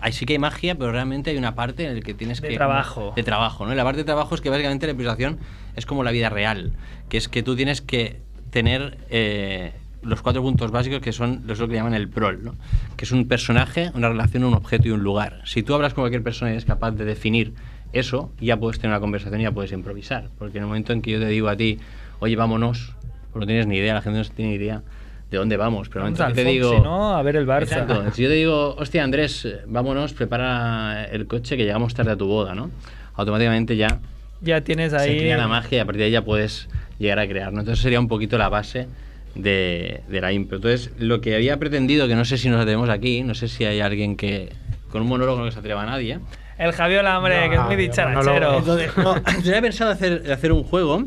Speaker 5: ahí sí que hay magia, pero realmente hay una parte en la que tienes
Speaker 1: De
Speaker 5: que...
Speaker 1: trabajo.
Speaker 5: De trabajo, ¿no? Y la parte de trabajo es que básicamente la improvisación es como la vida real, que es que tú tienes que tener... eh, los cuatro puntos básicos que son lo que llaman el prol, ¿no? que es un personaje, una relación, un objeto y un lugar. Si tú hablas con cualquier persona y eres capaz de definir eso, ya puedes tener una conversación y ya puedes improvisar. Porque en el momento en que yo te digo a ti, oye, vámonos, pues no tienes ni idea, la gente no tiene ni idea de dónde vamos. Pero
Speaker 1: Vamos al
Speaker 5: te
Speaker 1: Foxy,
Speaker 5: digo,
Speaker 1: ¿no? A ver el Barça.
Speaker 5: Exacto. Si yo te digo, hostia, Andrés, vámonos, prepara el coche que llegamos tarde a tu boda, ¿no? Automáticamente ya
Speaker 1: Ya tienes
Speaker 5: se
Speaker 1: ahí.
Speaker 5: crea la magia y a partir de ahí ya puedes llegar a crear, ¿no? Entonces sería un poquito la base de, de la impro. Entonces, lo que había pretendido, que no sé si nos atrevemos aquí, no sé si hay alguien que con un monólogo no se atreva a nadie.
Speaker 1: El Javiola, hombre,
Speaker 3: No,
Speaker 1: que es muy
Speaker 3: yo
Speaker 1: dicharachero.
Speaker 3: monólogo.
Speaker 5: Entonces, no, tenía pensado hacer, hacer un juego.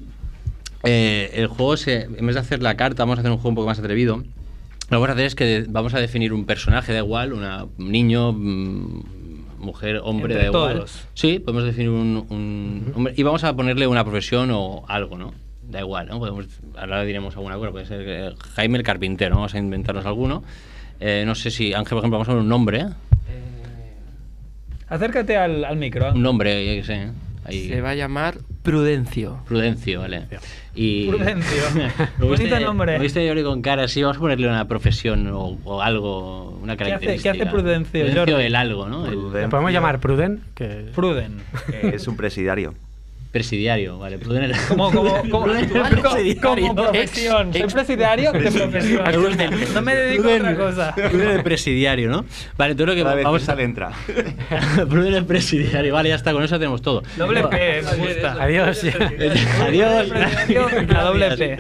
Speaker 5: Eh, el juego, se, en vez de hacer la carta, vamos a hacer un juego un poco más atrevido. Lo que vamos a hacer es que vamos a definir un personaje, da igual, una, un niño, mm, mujer, hombre,
Speaker 1: Entre
Speaker 5: da igual.
Speaker 1: todos.
Speaker 5: Sí, podemos definir un, un hombre y vamos a ponerle una profesión o algo, ¿no? da igual, ¿no? Podemos, ahora diremos alguna cosa, puede ser eh, Jaime el carpintero, vamos a inventarnos alguno. Eh, no sé si, Ángel, por ejemplo, vamos a poner un nombre, ¿eh?
Speaker 1: Acércate al, al micro.
Speaker 5: un nombre, yo qué sé. ¿eh? Ahí.
Speaker 8: Se va a llamar Prudencio.
Speaker 5: Prudencio, vale. Y...
Speaker 1: Prudencio.
Speaker 5: Me viste-
Speaker 1: Bonito nombre.
Speaker 5: Me viste Jordi con cara así, vamos a ponerle una profesión o, o algo, una
Speaker 1: ¿Qué hace- qué
Speaker 5: característica.
Speaker 1: hace Prudencio,
Speaker 5: Prudencio
Speaker 1: Jordi?
Speaker 5: el algo, ¿no?
Speaker 3: Le podemos llamar Pruden, que
Speaker 1: Pruden.
Speaker 4: Es un presidiario.
Speaker 5: Presidiario, vale. Pruden el...
Speaker 1: Como, como, profesión. Soy presidiario de profesión. No me dedico a otra cosa.
Speaker 5: Pruden el presidiario, ¿no? Vale, todo lo que vamos
Speaker 4: sale entra.
Speaker 5: Pruden el presidiario, vale, ya está, con eso tenemos todo.
Speaker 1: Doble P, me gusta.
Speaker 3: Adiós.
Speaker 5: Adiós.
Speaker 1: La doble P.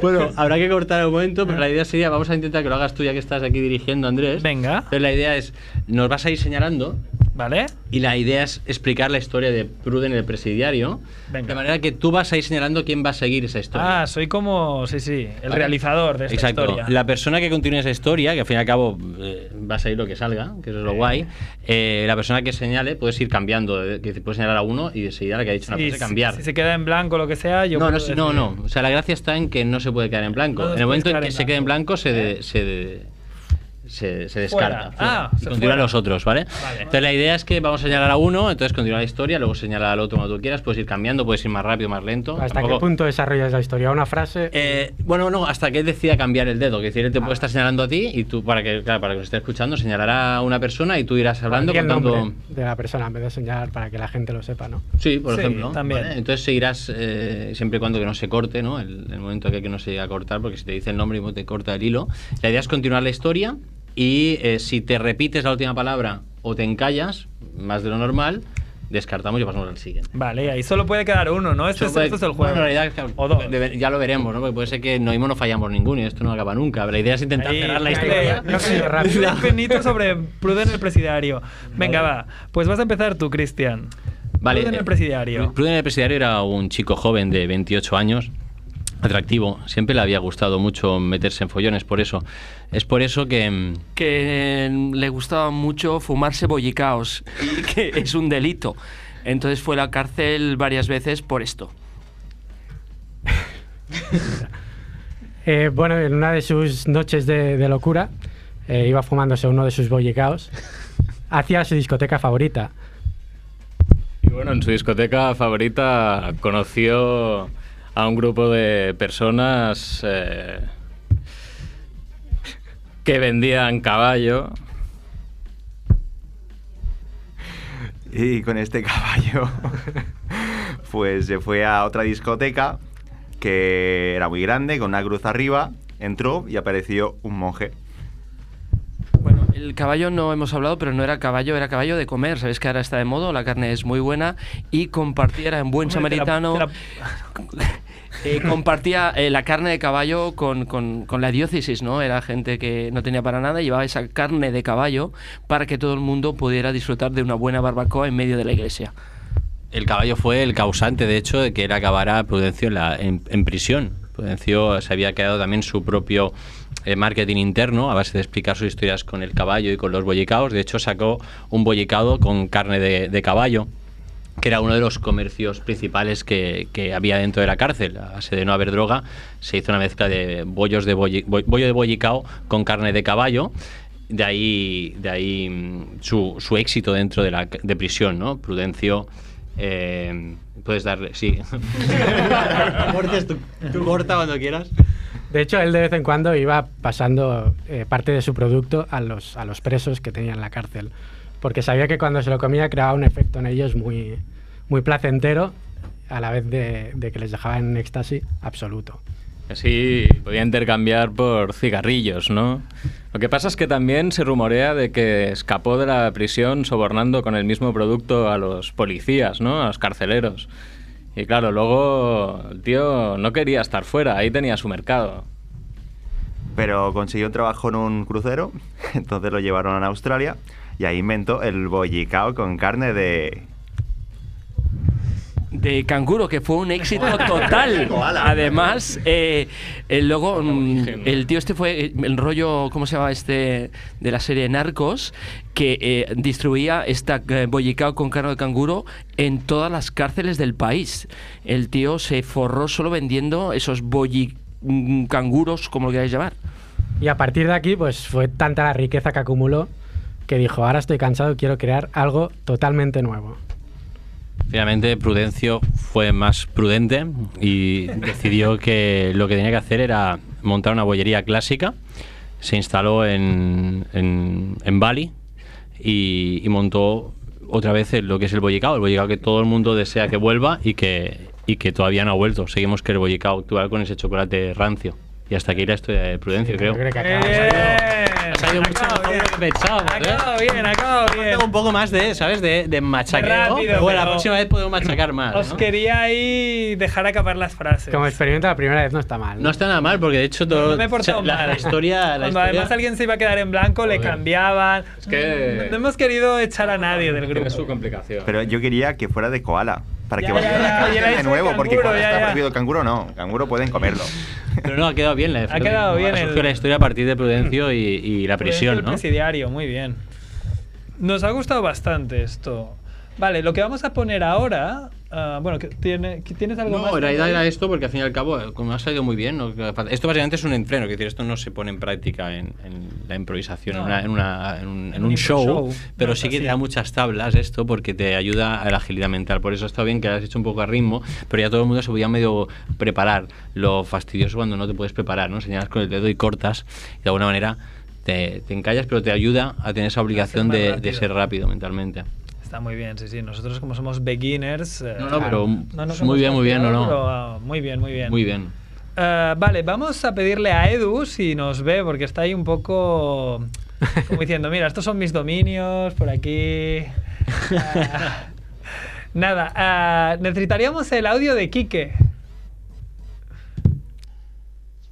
Speaker 5: Bueno, habrá que cortar un momento, pero la idea sería, vamos a intentar que lo hagas tú ya que estás aquí dirigiendo, Andrés.
Speaker 1: Venga.
Speaker 5: Entonces la idea es, nos vas a ir señalando
Speaker 1: ¿Vale?
Speaker 5: y la idea es explicar la historia de Pruden el presidiario,
Speaker 1: Venga.
Speaker 5: de manera que tú vas a ir señalando quién va a seguir esa historia.
Speaker 1: Ah, soy como, sí, sí, el
Speaker 5: Vale.
Speaker 1: realizador de esta
Speaker 5: Exacto.
Speaker 1: historia.
Speaker 5: La persona que continúe esa historia, que al fin y al cabo eh, va a salir lo que salga, que eso es lo guay, eh, la persona que señale, puedes ir cambiando, eh, que puedes señalar a uno y de seguida la que ha dicho una
Speaker 1: Sí,
Speaker 5: frase
Speaker 1: si-
Speaker 5: cambiar.
Speaker 1: Si, se queda en blanco lo que sea, yo
Speaker 5: no, no,
Speaker 1: puedo
Speaker 5: no,
Speaker 1: decir-
Speaker 5: no. O sea, la gracia está en que no se puede quedar en blanco.
Speaker 1: No
Speaker 5: en el momento en que
Speaker 1: en
Speaker 5: se quede en
Speaker 1: blanco.
Speaker 5: blanco, se, de- se, de- se, se descarta.
Speaker 1: Fuera. Ah,
Speaker 5: y
Speaker 1: se
Speaker 5: continúan
Speaker 1: fuera.
Speaker 5: los otros, ¿vale?
Speaker 1: Vale.
Speaker 5: Entonces la idea es que vamos a señalar a uno, entonces continúa la historia, luego señala al otro cuando tú quieras, puedes ir cambiando, puedes ir más rápido, más lento.
Speaker 3: ¿Hasta
Speaker 5: Tampoco-
Speaker 3: qué punto desarrollas la historia? ¿Una frase?
Speaker 5: Eh, bueno, no, hasta que él decida cambiar el dedo. Que decir, él te
Speaker 3: Ah.
Speaker 5: puede estar señalando a ti y tú, para que, claro, para que lo esté escuchando, señalará a una persona y tú irás hablando
Speaker 3: el
Speaker 5: contando.
Speaker 3: nombre de la persona en vez de señalar para que la gente lo sepa, ¿no?
Speaker 5: Sí, por
Speaker 1: Sí,
Speaker 5: ejemplo.
Speaker 1: también.
Speaker 5: ¿vale? Entonces seguirás eh, siempre y cuando que no se corte, ¿no? El, el momento que, que no se llegue a cortar, porque si te dice el nombre y te corta el hilo. La idea es continuar la historia y eh, si te repites la última palabra o te encallas, más de lo normal, descartamos y pasamos al siguiente.
Speaker 1: Vale, ahí solo puede quedar uno, ¿no? Este, es, este es el juego.
Speaker 5: bueno, en realidad, claro,
Speaker 1: o dos.
Speaker 5: ya lo veremos, ¿no? Porque puede ser que no mismo no fallamos ninguno y esto no acaba nunca. La idea es intentar
Speaker 1: Ahí,
Speaker 5: cerrar la historia.
Speaker 3: Creo que rápido.
Speaker 1: Un penito sobre Pruden el presidiario. Venga, va. Pues vas a empezar tú, Cristian. Pruden
Speaker 5: eh,
Speaker 1: el presidiario.
Speaker 5: Pruden el presidiario era un chico joven de 28 años, atractivo. Siempre le había gustado mucho meterse en follones, por eso. Es por eso que. mm,
Speaker 8: que mm, le gustaba mucho fumarse bollicaos que es un delito. Entonces fue a la cárcel varias veces por esto.
Speaker 3: Eh, bueno, en una de sus noches de, de locura, eh, iba fumándose uno de sus bollicaos hacia su discoteca favorita.
Speaker 9: Y bueno, en su discoteca favorita conoció a un grupo de personas eh, que vendían caballo.
Speaker 4: Y con este caballo, pues se fue a otra discoteca que era muy grande, con una cruz arriba. Entró y apareció un monje.
Speaker 8: El caballo no hemos hablado, pero no era caballo, era caballo de comer. Sabéis que ahora está de moda, la carne es muy buena y compartía, era en buen
Speaker 1: Hombre, te la-
Speaker 8: samaritano,
Speaker 1: te la-
Speaker 8: eh, compartía eh, la carne de caballo con, con- con la diócesis, ¿no? Era gente que no tenía para nada, y llevaba esa carne de caballo para que todo el mundo pudiera disfrutar de una buena barbacoa en medio de la iglesia.
Speaker 5: El caballo fue el causante, de hecho, de que él acabara Prudencio en, la- en- en prisión. Prudencio se había quedado también su propio eh, marketing interno a base de explicar sus historias con el caballo y con los bollicaos. De hecho, sacó un bollicado con carne de, de caballo, que era uno de los comercios principales que, que había dentro de la cárcel. A base de no haber droga, se hizo una mezcla de bollos de bolli- bo- bollo de bollicao con carne de caballo. De ahí, de ahí mm, su, su éxito dentro de la de prisión, ¿no? Prudencio. eh, puedes darle, sí. Cortes, tú corta cuando quieras.
Speaker 3: De hecho, él de vez en cuando iba pasando eh, parte de su producto a los, a los presos que tenía en la cárcel, porque sabía que cuando se lo comía creaba un efecto en ellos muy, muy placentero, a la vez de, de que les dejaba en éxtasis absoluto.
Speaker 9: Así podía intercambiar por cigarrillos, ¿no? Lo que pasa es que también se rumorea de que escapó de la prisión sobornando con el mismo producto a los policías, ¿no? A los carceleros. Y claro, luego el tío no quería estar fuera, ahí tenía su mercado.
Speaker 4: Pero consiguió un trabajo en un crucero, entonces lo llevaron a Australia y ahí inventó el bollicao con carne de...
Speaker 8: de canguro, que fue un éxito total. Además, eh, eh, luego mm, el tío este fue eh, el rollo, ¿cómo se llama este? De la serie Narcos, que eh, distribuía esta bollicao con carne de canguro en todas las cárceles del país. El tío se forró solo vendiendo esos bolli mm, canguros, como lo queráis llamar.
Speaker 3: Y a partir de aquí, pues fue tanta la riqueza que acumuló que dijo, ahora estoy cansado quiero crear algo totalmente nuevo.
Speaker 5: Finalmente, Prudencio fue más prudente y decidió que lo que tenía que hacer era montar una bollería clásica. Se instaló en, en, Bali y, y montó otra vez lo que es el bollicao, el bollicao que todo el mundo desea que vuelva y que, y que todavía no ha vuelto. Seguimos que el bollicao actual con ese chocolate rancio. Y hasta aquí la historia de Prudencio, creo.
Speaker 3: Yo creo que acabamos
Speaker 1: ¡Eh!
Speaker 5: Ha salido mucho mejor de lo que pensábamos,
Speaker 1: Ha
Speaker 5: ¿eh?
Speaker 1: acabado bien, ha acabado bien.
Speaker 5: Tengo un poco más de, ¿sabes? De, de machaqueo. Bueno, la próxima vez podemos machacar más.
Speaker 1: Os
Speaker 5: ¿no?
Speaker 1: quería ahí dejar acabar las frases.
Speaker 3: Como experimento la primera vez no está mal.
Speaker 5: No está nada mal, porque de hecho todo.
Speaker 1: No me he portado
Speaker 5: o sea, la, la historia. La
Speaker 1: Cuando
Speaker 5: historia
Speaker 1: además alguien se iba a quedar en blanco, le cambiaban.
Speaker 9: Es que-
Speaker 1: No hemos querido echar a nadie del
Speaker 9: Tiene
Speaker 1: grupo.
Speaker 9: su complicación.
Speaker 4: Pero yo quería que fuera de koala. Para
Speaker 1: Ya,
Speaker 4: que a la de nuevo, porque
Speaker 1: canguro,
Speaker 4: koala
Speaker 1: ya,
Speaker 4: está
Speaker 1: ya.
Speaker 4: prohibido. Canguro no. Canguro pueden comerlo.
Speaker 5: Pero no, ha quedado bien. La,
Speaker 1: Ha quedado bien
Speaker 5: Ha
Speaker 1: el-
Speaker 5: surgido la historia a partir de Prudencio y, y la prisión,
Speaker 1: El
Speaker 5: ¿no?
Speaker 1: presidiario, muy bien. Nos ha gustado bastante esto. Vale, lo que vamos a poner ahora. Ah, bueno, ¿qué tiene, ¿tienes algo más?
Speaker 5: No, realidad
Speaker 1: Manuel?
Speaker 5: era esto porque al fin y al cabo, eh, como ha salido muy bien, ¿no? esto básicamente es un entreno, que decir, esto no se pone en práctica en, en la improvisación,
Speaker 1: No.
Speaker 5: en, una- en una- en un, en un show,
Speaker 1: show,
Speaker 5: pero
Speaker 1: no
Speaker 5: sí
Speaker 1: es
Speaker 5: que te da muchas tablas esto porque te ayuda a la agilidad mental. Por eso está bien que has hecho un poco a ritmo, pero ya todo el mundo se podía medio preparar. Lo fastidioso cuando no te puedes preparar, ¿no? Señalas con el dedo y cortas, y de alguna manera te, te encallas, pero te ayuda a tener esa obligación de, de ser rápido mentalmente.
Speaker 1: Está muy bien, sí, sí. Nosotros, como somos beginners. eh,
Speaker 5: No, no, pero
Speaker 1: no nos
Speaker 5: muy bien, muy bien, no, no.
Speaker 1: pero, ah, muy bien, muy bien.
Speaker 5: Muy bien.
Speaker 1: Eh, vale, vamos a pedirle a Edu si nos ve, porque está ahí un poco como diciendo, mira, estos son mis dominios, por aquí. Ah, nada, necesitaríamos el audio de Quique.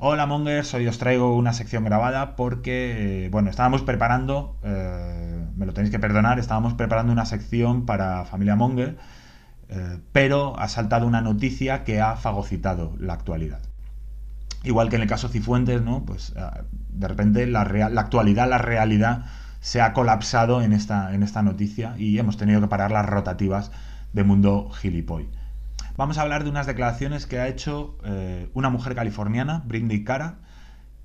Speaker 10: Hola Mongers, hoy os traigo una sección grabada porque, eh, bueno, estábamos preparando, eh, me lo tenéis que perdonar, estábamos preparando una sección para Familia Monger, eh, pero ha saltado una noticia que ha fagocitado la actualidad. Igual que en el caso Cifuentes, ¿no? Pues ah, de repente la actualidad, la realidad se ha colapsado en esta, en esta noticia y hemos tenido que parar las rotativas de Mundo Gilipoy. Vamos a hablar de unas declaraciones que ha hecho eh, una mujer californiana, Brindy Cara,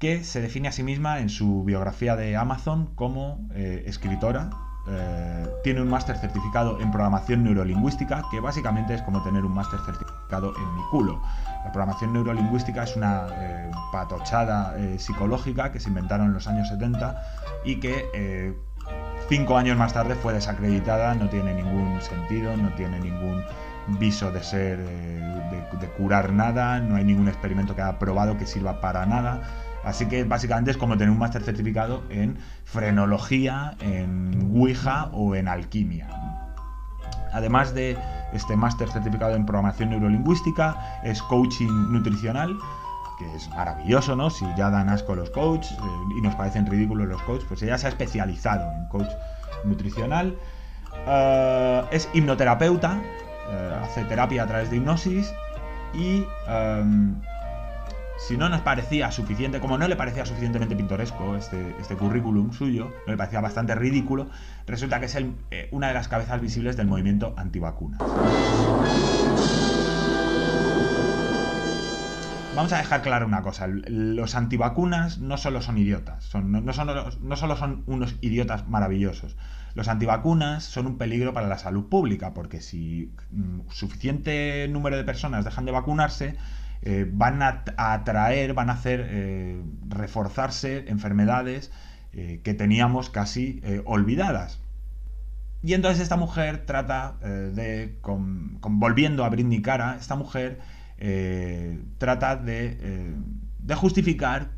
Speaker 10: que se define a sí misma en su biografía de Amazon como eh, escritora. eh, tiene un máster certificado en programación neurolingüística, que básicamente es como tener un máster certificado en mi culo. La programación neurolingüística es una eh, patochada psicológica que se inventaron en los años 70 y que cinco años más tarde fue desacreditada, no tiene ningún sentido, no tiene ningún viso de ser, de curar nada, no hay ningún experimento que haya probado que sirva para nada. Así que básicamente es como tener un máster certificado en frenología, en Ouija o en alquimia. Además de este máster certificado en programación neurolingüística, es coaching nutricional, que es maravilloso, ¿no? Si ya dan asco los coaches eh, y nos parecen ridículos los coaches, pues ella se ha especializado en coach nutricional. Eh, es hipnoterapeuta, eh, hace terapia a través de hipnosis y em, si no nos parecía suficiente, como no le parecía suficientemente pintoresco este, este currículum suyo, no le parecía bastante ridículo, resulta que es eh, una de las cabezas visibles del movimiento antivacunas. Vamos a dejar claro una cosa, los antivacunas no solo son idiotas, no solo son unos idiotas maravillosos, los antivacunas son un peligro para la salud pública, porque si mm, suficiente número de personas dejan de vacunarse, eh, van a, atraer, van a hacer eh, reforzarse enfermedades eh, que teníamos casi olvidadas. Y entonces esta mujer trata de, con, volviendo a Britney Cara, esta mujer trata de, justificar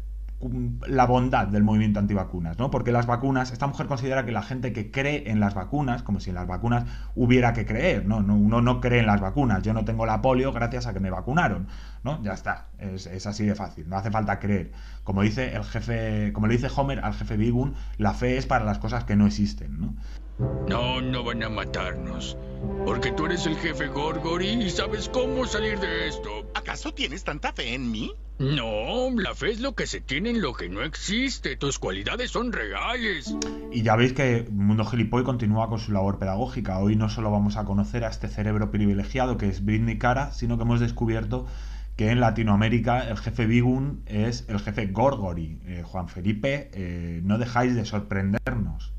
Speaker 10: la bondad del movimiento antivacunas, ¿no? Porque las vacunas, esta mujer considera que la gente que cree en las vacunas, como si en las vacunas hubiera que creer, ¿no? no uno no cree en las vacunas, yo no tengo la polio gracias a que me vacunaron, ¿no? Ya está, es, es así de fácil, no hace falta creer. Como dice el jefe, como le dice Homer al jefe Bigun, la fe es para las cosas que no existen, ¿no?
Speaker 11: No, no van a matarnos. Porque tú eres el jefe Gorgory y sabes cómo salir de esto.
Speaker 12: ¿Acaso tienes tanta fe en mí?
Speaker 11: No, la fe es lo que se tiene en lo que no existe. Tus cualidades son reales.
Speaker 10: Y ya veis que Mundo Gilipoy continúa con su labor pedagógica. Hoy no solo vamos a conocer a este cerebro privilegiado que es Britney Cara, sino que hemos descubierto que en Latinoamérica el jefe Bigun es el jefe Gorgory. Eh, Juan Felipe, eh, no dejáis de sorprendernos.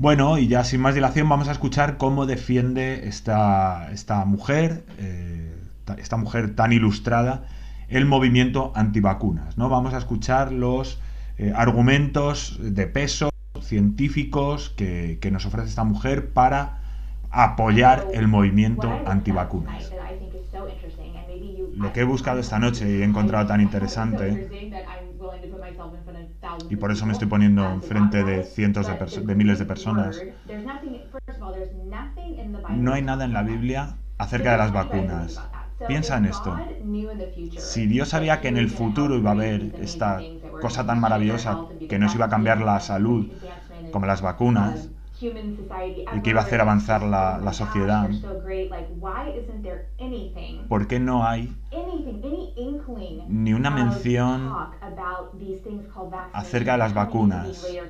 Speaker 10: Bueno, y ya sin más dilación vamos a escuchar cómo defiende esta, esta mujer, eh, ta- esta mujer tan ilustrada, el movimiento antivacunas. ¿no? Vamos a escuchar los eh, argumentos de peso científicos que, que nos ofrece esta mujer para apoyar el movimiento antivacunas. Lo que he buscado esta noche y he encontrado tan interesante y por eso me estoy poniendo enfrente de cientos de, de miles de personas. No hay nada en la Biblia acerca de las vacunas. Piensa en esto. Si Dios sabía que en el futuro iba a haber esta cosa tan maravillosa que nos iba a cambiar la salud, como las vacunas, y que iba a hacer avanzar la, la sociedad, ¿por qué no hay ni una mención acerca de las vacunas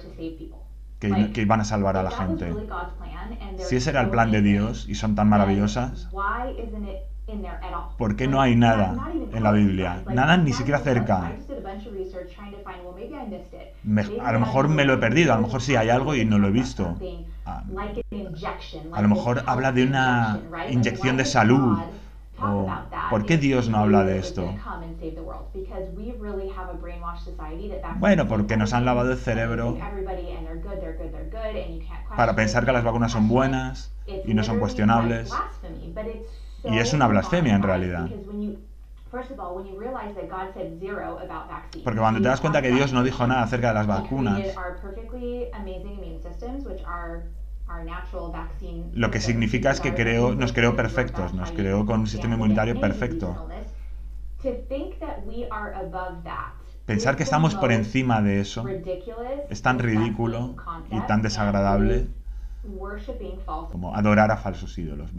Speaker 10: que, que iban a salvar a la gente? Si ese era el plan de Dios y son tan maravillosas, ¿por qué no hay nada en la Biblia? Nada ni siquiera cerca. Me- a lo mejor me lo he perdido, a lo mejor sí hay algo y no lo he visto. A, a lo mejor habla de una inyección de salud. O, ¿Por qué Dios no habla de esto? Bueno, porque nos han lavado el cerebro para pensar que las vacunas son buenas y no son cuestionables. Y es una blasfemia en realidad. Porque cuando te das cuenta que Dios no dijo nada acerca de las vacunas, lo que significa es que creó, nos creó perfectos, nos creó con un sistema inmunitario perfecto. Pensar que estamos por encima de eso es tan ridículo y tan desagradable como adorar a falsos ídolos.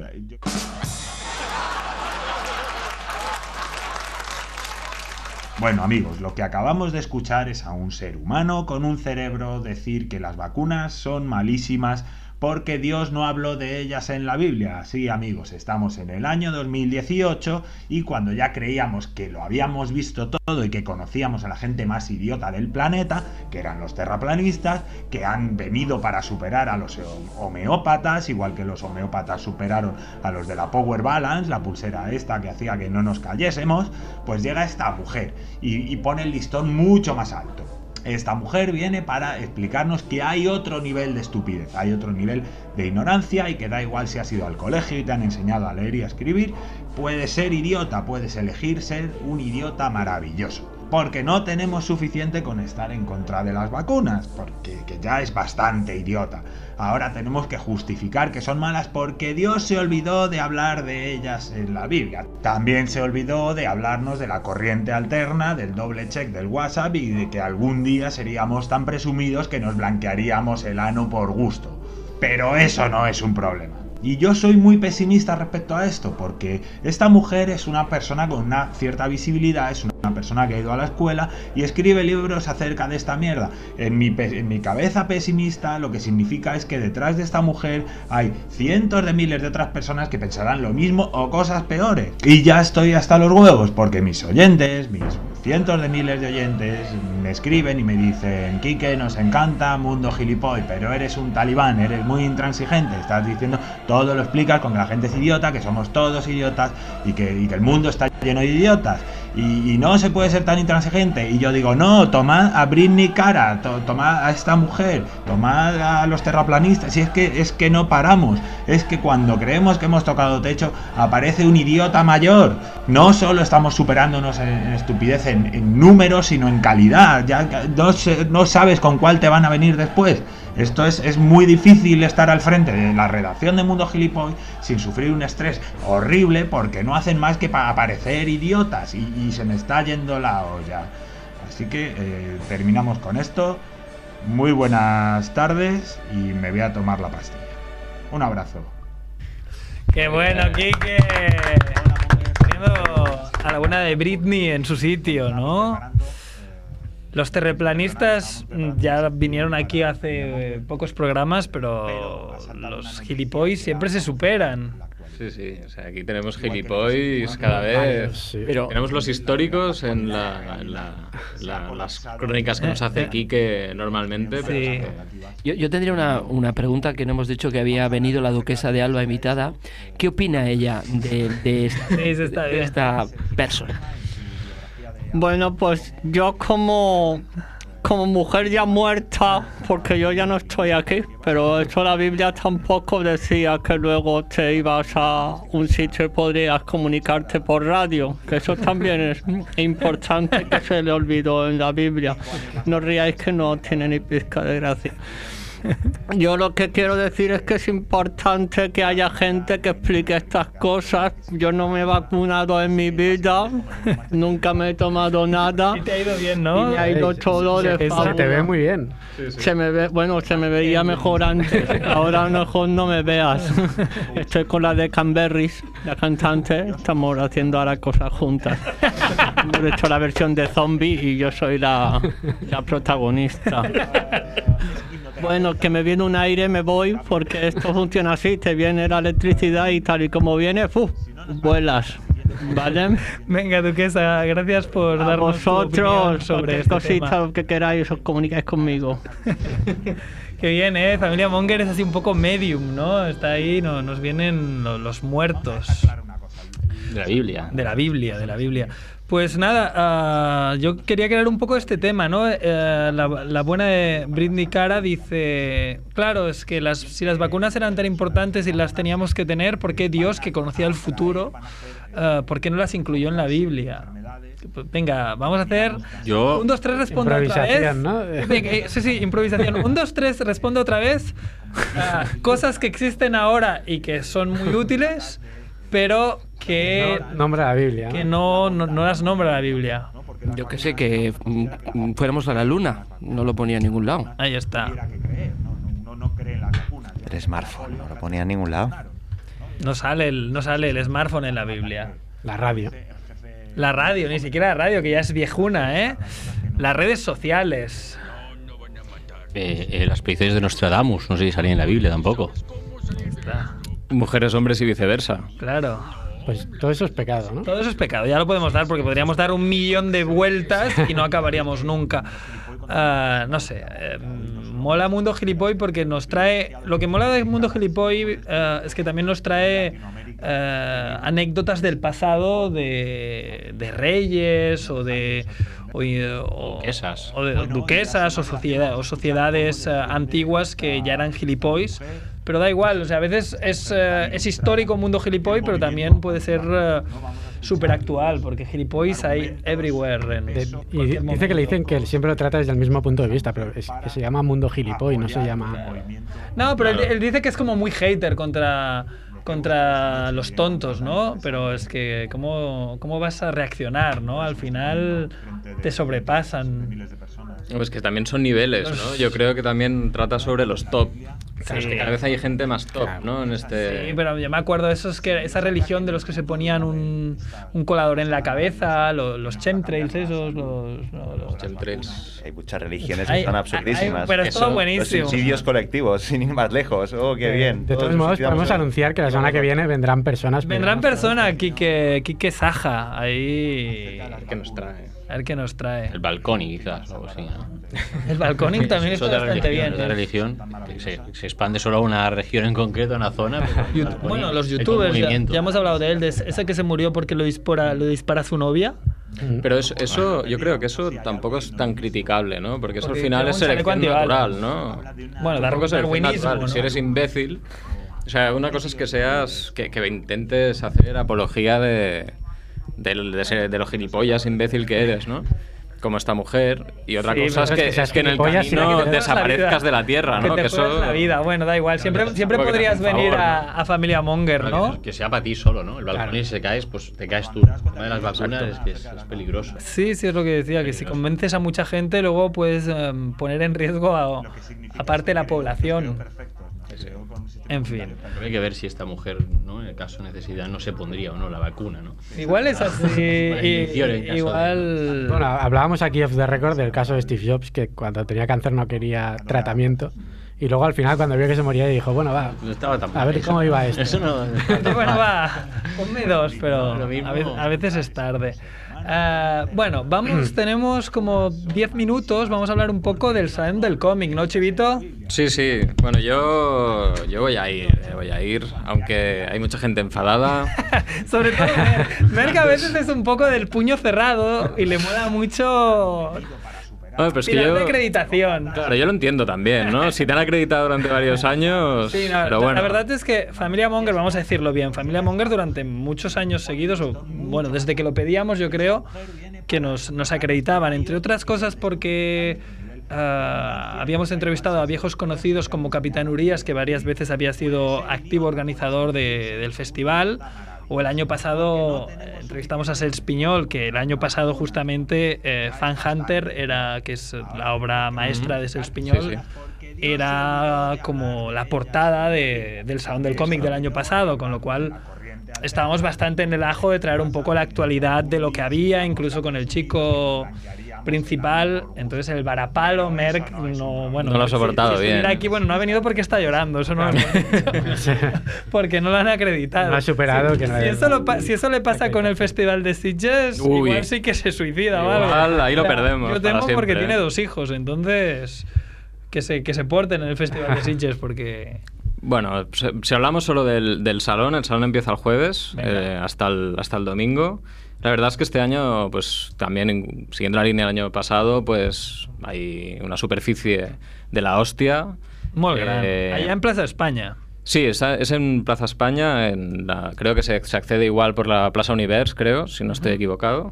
Speaker 10: Bueno amigos, lo que acabamos de escuchar es a un ser humano con un cerebro decir que las vacunas son malísimas porque Dios no habló de ellas en la Biblia. Sí amigos, estamos en el año 2018 y cuando ya creíamos que lo habíamos visto todo y que conocíamos a la gente más idiota del planeta, que eran los terraplanistas, que han venido para superar a los homeópatas, igual que los homeópatas superaron a los de la Power Balance, la pulsera esta que hacía que no nos cayésemos, pues llega esta mujer y, y pone el listón mucho más alto. Esta mujer viene para explicarnos que hay otro nivel de estupidez, hay otro nivel de ignorancia y que da igual si has ido al colegio y te han enseñado a leer y a escribir, puedes ser idiota, puedes elegir ser un idiota maravilloso. Porque no tenemos suficiente con estar en contra de las vacunas, porque que ya es bastante idiota. Ahora tenemos que justificar que son malas porque Dios se olvidó de hablar de ellas en la Biblia. También se olvidó de hablarnos de la corriente alterna, del doble check del WhatsApp y de que algún día seríamos tan presumidos que nos blanquearíamos el ano por gusto. Pero eso no es un problema. Y yo soy muy pesimista respecto a esto, porque esta mujer es una persona con una cierta visibilidad, es una persona que ha ido a la escuela y escribe libros acerca de esta mierda. En mi, en mi cabeza pesimista lo que significa es que detrás de esta mujer hay cientos de miles de otras personas que pensarán lo mismo o cosas peores. Y ya estoy hasta los huevos, porque mis oyentes, mis cientos de miles de oyentes me escriben y me dicen, Quique, nos encanta Mundo Gilipoy, pero eres un talibán, eres muy intransigente, estás diciendo, todo lo explicas con que la gente es idiota, que somos todos idiotas y que, y que el mundo está lleno de idiotas. Y, no se puede ser tan intransigente. Y yo digo, no, tomad a Britney Cara, to- tomad a esta mujer, tomad a los terraplanistas. Y es que, es que no paramos. Es que cuando creemos que hemos tocado techo, aparece un idiota mayor. No solo estamos superándonos en, estupidez, en, en números, sino en calidad. Ya no, no sabes con cuál te van a venir después. Esto es, es muy difícil estar al frente de la redacción de Mundo Gilipoy sin sufrir un estrés horrible porque no hacen más que para parecer idiotas y, y se me está yendo la olla. Así que eh, terminamos con esto. Muy buenas tardes y me voy a tomar la pastilla. Un abrazo.
Speaker 1: Qué bueno, Kike. A la buena de Britney en su sitio, ¿no? Los terreplanistas ya vinieron aquí hace eh, pocos programas, pero los gilipois siempre se superan.
Speaker 9: Sí, sí. O sea, aquí tenemos gilipois cada vez.
Speaker 3: Pero-
Speaker 9: tenemos los históricos en, la- en la- la- las crónicas que nos hace Quique normalmente. pero
Speaker 1: Sí.
Speaker 9: es que-
Speaker 8: Yo, yo tendría una, una pregunta que no hemos dicho que había venido la duquesa de Alba invitada. ¿Qué opina ella de, de esta,
Speaker 1: Sí, sí, está
Speaker 8: de
Speaker 1: bien.
Speaker 8: esta persona?
Speaker 13: Bueno, pues yo como, como mujer ya muerta, porque yo ya no estoy aquí, pero eso la Biblia tampoco decía que luego te ibas a un sitio y podrías comunicarte por radio, que eso también es importante que se le olvidó en la Biblia. No ríais que no tiene ni pizca de gracia. Yo lo que quiero decir es que es importante que haya gente que explique estas cosas. Yo no me he vacunado en mi vida, nunca me he tomado nada.
Speaker 1: Y te ha ido bien, ¿no?
Speaker 13: Y me ha ido
Speaker 3: Ey,
Speaker 13: todo de
Speaker 3: se, se te ve muy bien.
Speaker 13: Se me ve, bueno, se me veía mejor antes. Ahora a lo mejor no me veas. Estoy con la de Canberris, la cantante. Estamos haciendo ahora cosas juntas. Hemos hecho la versión de zombie y yo soy la, la protagonista. Bueno, que me viene un aire, me voy, porque esto funciona así, te viene la electricidad y tal y como viene, ¡fu! vuelas. ¿Vale?
Speaker 1: Venga, Duquesa, gracias por
Speaker 13: A
Speaker 1: darnos tu
Speaker 13: vosotros,
Speaker 1: sobre este
Speaker 13: cosita
Speaker 1: tema.
Speaker 13: lo que queráis, os comunicáis conmigo.
Speaker 1: Qué bien, ¿eh? Familia Monger es así un poco medium, ¿no? Está ahí, no, nos vienen lo- los muertos.
Speaker 5: De la Biblia.
Speaker 1: De la Biblia, de la Biblia. Pues nada, ah, yo quería crear un poco este tema, ¿no? Eh, la, la buena de Britney Cara dice, claro, es que las, si las vacunas eran tan importantes y las teníamos que tener, ¿por qué Dios, que conocía el futuro, ah, por qué no las incluyó en la Biblia? Pues Venga, vamos a hacer...
Speaker 5: Yo-
Speaker 1: Un, dos, tres, responde otra vez.
Speaker 3: Improvisación, ¿no?
Speaker 1: Venga, eh, sí, sí, improvisación. Un, dos, tres, responde otra vez. Ah, cosas que existen ahora y que son muy útiles, pero que
Speaker 3: No- nombra la Biblia. ¿no?
Speaker 1: que no, no, no las nombra la Biblia.
Speaker 8: Yo que sé, que mm, fuéramos a la luna. No lo ponía en ningún lado.
Speaker 1: Ahí está.
Speaker 4: El smartphone, no lo ponía en ningún lado.
Speaker 1: No sale, el, no sale el smartphone en la Biblia.
Speaker 3: La radio.
Speaker 1: La radio, ni siquiera la radio, que ya es viejuna, ¿eh? Las redes sociales.
Speaker 5: Eh, eh, las predicciones de Nostradamus, no sé si salían en la Biblia tampoco.
Speaker 9: Mujeres, hombres y viceversa.
Speaker 1: claro.
Speaker 3: Pues todo eso es pecado, ¿no?
Speaker 1: Todo eso es pecado, ya lo podemos dar porque podríamos dar un millón de vueltas y no acabaríamos nunca. Ah, no sé, eh, mola Mundo Gilipoy porque nos trae. Lo que mola de Mundo Gilipoy eh, es que también nos trae eh, anécdotas del pasado de, de reyes o de. O, o-
Speaker 5: Duquesas.
Speaker 1: o de duquesas o, sociedad- o sociedades antiguas que ya eran gilipois. Pero da igual, o sea, a veces es, eh, es histórico mundo gilipoy, pero también puede ser súper actual, porque gilipois hay everywhere. En
Speaker 3: De- y dice que le dicen que él siempre lo trata desde el mismo punto de vista, pero es que se llama mundo gilipoy, no se llama...
Speaker 1: No, pero él, él dice que es como muy hater contra, contra los tontos, ¿no? Pero es que, ¿cómo, cómo vas a reaccionar, no? Al final te sobrepasan.
Speaker 9: Pues que también son niveles, ¿no? Yo creo que también trata sobre los top. Claro, es que cada vez hay gente más top, ¿no? En este...
Speaker 1: Sí, pero yo me acuerdo de esos que, esa religión de los que se ponían un, un colador en la cabeza, lo- los chemtrails esos, los... no, los-
Speaker 9: Chemtrails.
Speaker 4: Hay muchas religiones que están
Speaker 1: hay-
Speaker 4: absurdísimas.
Speaker 1: pero es todo
Speaker 4: Eso,
Speaker 1: buenísimo.
Speaker 4: Los suicidios colectivos, sin ir más lejos. Oh, qué bien.
Speaker 3: De todos
Speaker 4: Todos
Speaker 3: modos, podemos
Speaker 4: en-
Speaker 3: anunciar que la semana que viene vendrán personas...
Speaker 1: Vendrán personas, Kike, Kike Saja, ahí...
Speaker 9: que nos trae.
Speaker 1: A ver qué nos trae.
Speaker 5: El balconi, quizás, o algo así. ¿no?
Speaker 1: El balconing también
Speaker 5: Es
Speaker 1: está bastante
Speaker 5: religión,
Speaker 1: bien. ¿eh?
Speaker 5: religión que se, se expande solo a una región en concreto, a una zona. pero balconi
Speaker 1: Bueno, los youtubers, ya, ya hemos hablado de él, de ese que se murió porque lo dispara, lo dispara su novia.
Speaker 9: Pero eso, eso, yo creo que eso tampoco es tan criticable, ¿no? Porque eso
Speaker 1: Porque
Speaker 9: al final es selección natural, ¿no?
Speaker 1: Bueno,
Speaker 9: Tampoco es selección natural.
Speaker 1: ¿no?
Speaker 9: Si eres imbécil, o sea, una cosa es que seas, que, que intentes hacer apología de, de, ser- de lo gilipollas imbécil que eres, ¿no? Como esta mujer. Y otra
Speaker 1: Sí,
Speaker 9: cosa es que,
Speaker 1: es que seas
Speaker 9: es que en el camino
Speaker 1: te la
Speaker 9: desaparezcas de la tierra,
Speaker 1: Que
Speaker 9: ¿no?
Speaker 1: te
Speaker 9: Que
Speaker 1: juegas
Speaker 9: eso...
Speaker 1: la vida, bueno, da igual. Siempre, siempre
Speaker 9: te
Speaker 1: podrías venir a, a Familia Monger, ¿no?
Speaker 5: que, que sea para ti solo, ¿no? El balcón y si se caes, pues te caes tú. Una de las vacunas es que es, es peligroso.
Speaker 1: Sí, sí, es lo que decía, que si convences a mucha gente, luego puedes em, poner en riesgo a, aparte la población. En fin.
Speaker 5: Hay que ver si esta mujer, ¿no? en el caso de necesidad, no se pondría o no la vacuna, ¿no?
Speaker 1: Igual es así.
Speaker 5: Caso de-
Speaker 1: igual.
Speaker 3: Bueno, hablábamos aquí off the record del caso de Steve Jobs, que cuando tenía cáncer no quería tratamiento. Y luego al final, cuando vio que se moría, dijo, bueno, va,
Speaker 5: No estaba tan
Speaker 3: a ver
Speaker 5: eso.
Speaker 3: cómo iba esto.
Speaker 5: Eso no.
Speaker 1: bueno, va, ponme dos, pero a veces es tarde. Ah, bueno, vamos, tenemos como 10 minutos, vamos a hablar un poco del salón del cómic, ¿no, Chivito?
Speaker 9: Sí, sí. Bueno, yo, yo voy a ir, eh, voy a ir, aunque hay mucha gente enfadada.
Speaker 1: Sobre todo, Mer, Mer que a veces es un poco del puño cerrado y le mola mucho
Speaker 9: Pero es que
Speaker 1: tirar
Speaker 9: yo,
Speaker 1: de acreditación.
Speaker 9: claro, yo lo entiendo también, ¿no? Si te han acreditado durante varios años,
Speaker 1: Sí, no,
Speaker 9: pero
Speaker 1: la-
Speaker 9: bueno.
Speaker 1: La verdad es que Familia Monger, vamos a decirlo bien, Familia Monger durante muchos años seguidos, o bueno, desde que lo pedíamos yo creo, que nos, nos acreditaban, entre otras cosas porque ah, habíamos entrevistado a viejos conocidos como Capitán Urias, que varias veces había sido activo organizador de- del festival. O el año pasado eh, entrevistamos a Sels Piñol, que el año pasado justamente eh, Fan Hunter era, que es la obra maestra de Sels Piñol,
Speaker 9: Sí,
Speaker 1: era como la portada de- del Salón del Cómic del año pasado, con lo cual estábamos bastante en el ajo de traer un poco la actualidad de lo que había, incluso con el chico principal. Entonces el varapalo, Merck, no, bueno,
Speaker 9: No lo ha
Speaker 1: si-
Speaker 9: soportado
Speaker 1: si estuviera
Speaker 9: bien.
Speaker 1: aquí, bueno, no ha venido porque está llorando, eso no lo porque no lo han acreditado.
Speaker 3: No ha superado
Speaker 1: Si-
Speaker 3: que no
Speaker 1: si, eso lo si eso le pasa con el Festival de Sitges,
Speaker 9: Uy.
Speaker 1: igual sí que se suicida,
Speaker 9: Igual
Speaker 1: ¿vale?
Speaker 9: ahí lo perdemos
Speaker 1: Yo temo porque tiene dos hijos, entonces que se, que se porten en el Festival de Sitges porque...
Speaker 9: Bueno, si, si hablamos solo del, del salón, el salón empieza el jueves eh, hasta, el, hasta el domingo. La verdad es que este año, pues también en- siguiendo la línea del año pasado, pues hay una superficie de la hostia.
Speaker 1: Muy
Speaker 9: Eh,
Speaker 1: grande. Allá en Plaza España.
Speaker 9: Sí, está- es en Plaza España. En la- creo que se, se accede igual por la Plaza Univers, creo, si no estoy equivocado.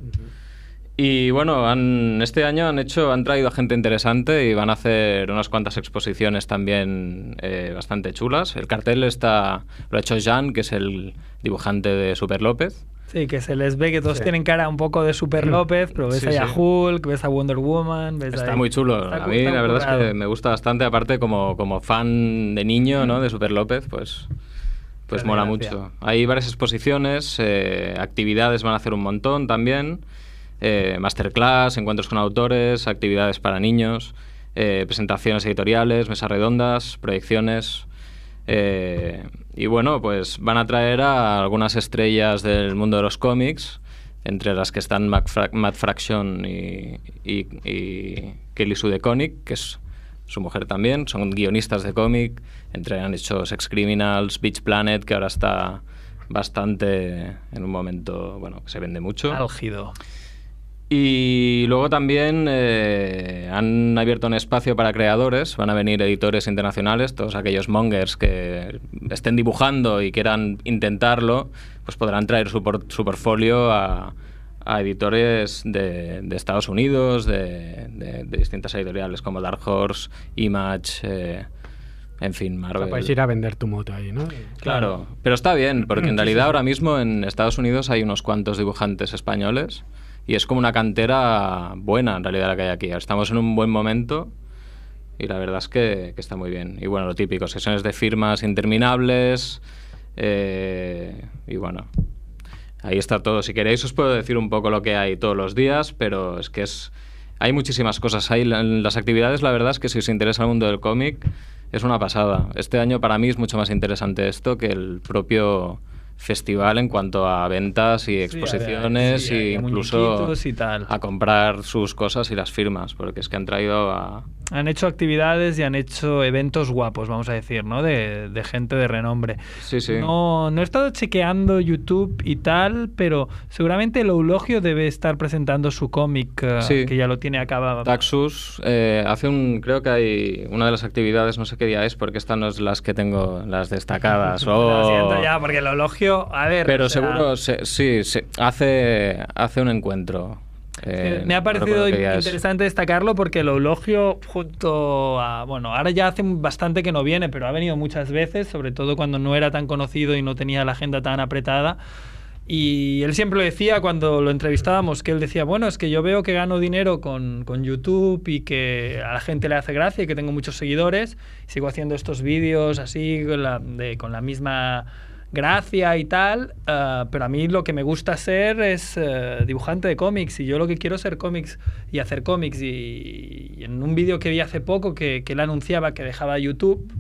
Speaker 9: Y bueno, han, este año han hecho, han traído a gente interesante y van a hacer unas cuantas exposiciones también eh, bastante chulas. El cartel está, lo ha hecho Jan, que es el dibujante de Super López.
Speaker 1: Sí, que se les ve que todos
Speaker 9: Sí.
Speaker 1: tienen cara un poco de Super López, pero ves
Speaker 9: Sí,
Speaker 1: ahí a
Speaker 9: sí.
Speaker 1: Hulk, ves a Wonder Woman, ves
Speaker 9: Está
Speaker 1: ahí-
Speaker 9: muy chulo.
Speaker 1: Está
Speaker 9: a mí la verdad es que me gusta bastante, aparte como, como fan de niño ¿no? de Super López, pues, pues mola
Speaker 1: gracia.
Speaker 9: mucho. Hay varias exposiciones, eh, actividades van a hacer un montón también, eh, masterclass, encuentros con autores, actividades para niños, eh, presentaciones editoriales, mesas redondas, proyecciones. Eh, y bueno, pues van a traer a algunas estrellas del mundo de los cómics, entre las que están Matt, Fra- Matt Fraction y, Kelly Sue DeConnick, que es su mujer también, son guionistas de cómic, entre han hecho Sex Criminals, Beach Planet, que ahora está bastante en un momento, bueno, que se vende mucho. Y luego también eh, han abierto un espacio para creadores, van a venir editores internacionales, todos aquellos mongers que estén dibujando y quieran intentarlo, pues podrán traer su, por- su portfolio a, a editores de, de Estados Unidos, de, de- de distintas editoriales como Dark Horse, Image, eh, en fin,
Speaker 3: O
Speaker 9: Marvel.
Speaker 3: sea, puedes ir a vender tu moto ahí, ¿no?
Speaker 9: Claro, pero está bien, porque en realidad ahora mismo en Estados Unidos hay unos cuantos dibujantes españoles y es como una cantera buena en realidad la que hay aquí. Estamos en un buen momento y la verdad es que, está muy bien. Y bueno, lo típico, sesiones de firmas interminables eh, y bueno, ahí está todo. Si queréis os puedo decir un poco lo que hay todos los días, pero es que es... Hay muchísimas cosas. La- las actividades, la verdad es que si os interesa el mundo del cómic, es una pasada. Este año para mí es mucho más interesante esto que el propio festival en cuanto a ventas y exposiciones
Speaker 1: sí,
Speaker 9: y
Speaker 1: hay
Speaker 9: incluso
Speaker 1: y tal.
Speaker 9: a comprar sus cosas y las firmas, porque es que han traído a...
Speaker 1: Han hecho actividades y han hecho eventos guapos, vamos a decir, ¿no? De, de gente de renombre.
Speaker 9: Sí, sí.
Speaker 1: No, no he estado chequeando YouTube y tal, pero seguramente el Eulogio debe estar presentando su cómic, eh,
Speaker 9: Sí.
Speaker 1: que ya lo tiene acabado.
Speaker 9: Taxus eh, hace un creo que hay una de las actividades no sé qué día es porque estas no es las que tengo las destacadas
Speaker 1: Lo
Speaker 9: o
Speaker 1: siento ya, porque el Eulogio, a ver...
Speaker 9: pero
Speaker 1: o sea,
Speaker 9: seguro se- sí se- hace hace un encuentro eh,
Speaker 1: me ha
Speaker 9: no
Speaker 1: parecido
Speaker 9: es.
Speaker 1: interesante destacarlo porque el Eulogio junto a... Bueno, ahora ya hace bastante que no viene, pero ha venido muchas veces, sobre todo cuando no era tan conocido y no tenía la agenda tan apretada. Y él siempre lo decía cuando lo entrevistábamos, que él decía, bueno, es que yo veo que gano dinero con, con YouTube y que a la gente le hace gracia y que tengo muchos seguidores. Sigo haciendo estos vídeos así, con la, de- con la misma gracia y tal, eh, pero a mí lo que me gusta ser es eh, dibujante de cómics y yo lo que quiero es ser cómics y hacer cómics. Y, y en un vídeo que vi hace poco que, que él anunciaba que dejaba YouTube,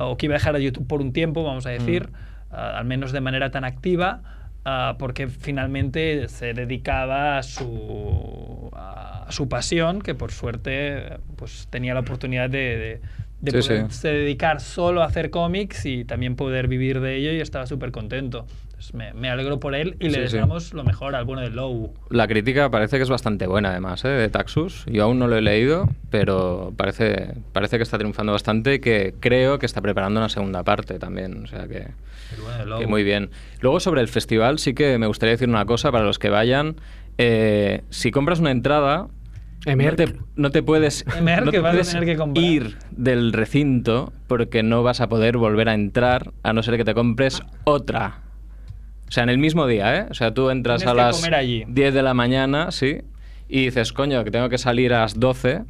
Speaker 1: o que iba a dejar a YouTube por un tiempo, vamos a decir, ah, al menos de manera tan activa, ah, porque finalmente se dedicaba a su, a su pasión, que por suerte pues, tenía la oportunidad de, de, de
Speaker 9: Sí,
Speaker 1: poderse dedicar solo a hacer cómics y también poder vivir de ello y estaba súper contento. Entonces, me, me alegro por él y le
Speaker 9: Sí, sí.
Speaker 1: deseamos lo mejor al bueno de Low.
Speaker 9: La crítica parece que es bastante buena, además, ¿eh? de Taxus. Yo aún no lo he leído, pero parece, parece que está triunfando bastante y que creo que está preparando una segunda parte también. O sea que,
Speaker 1: El bueno
Speaker 9: que muy bien. Luego, sobre el festival, sí que me gustaría decir una cosa para los que vayan. Eh, si compras una entrada, no te, no te puedes,
Speaker 1: Emer,
Speaker 9: no
Speaker 1: que
Speaker 9: te
Speaker 1: vas a
Speaker 9: puedes
Speaker 1: tener que comprar.
Speaker 9: ir del recinto porque no vas a poder volver a entrar a no ser que te compres otra. O sea, en el mismo día, ¿eh? O sea, tú entras
Speaker 1: Tienes
Speaker 9: a las
Speaker 1: comer allí.
Speaker 9: 10 de la mañana, sí, y dices, coño, que tengo que salir a las 12,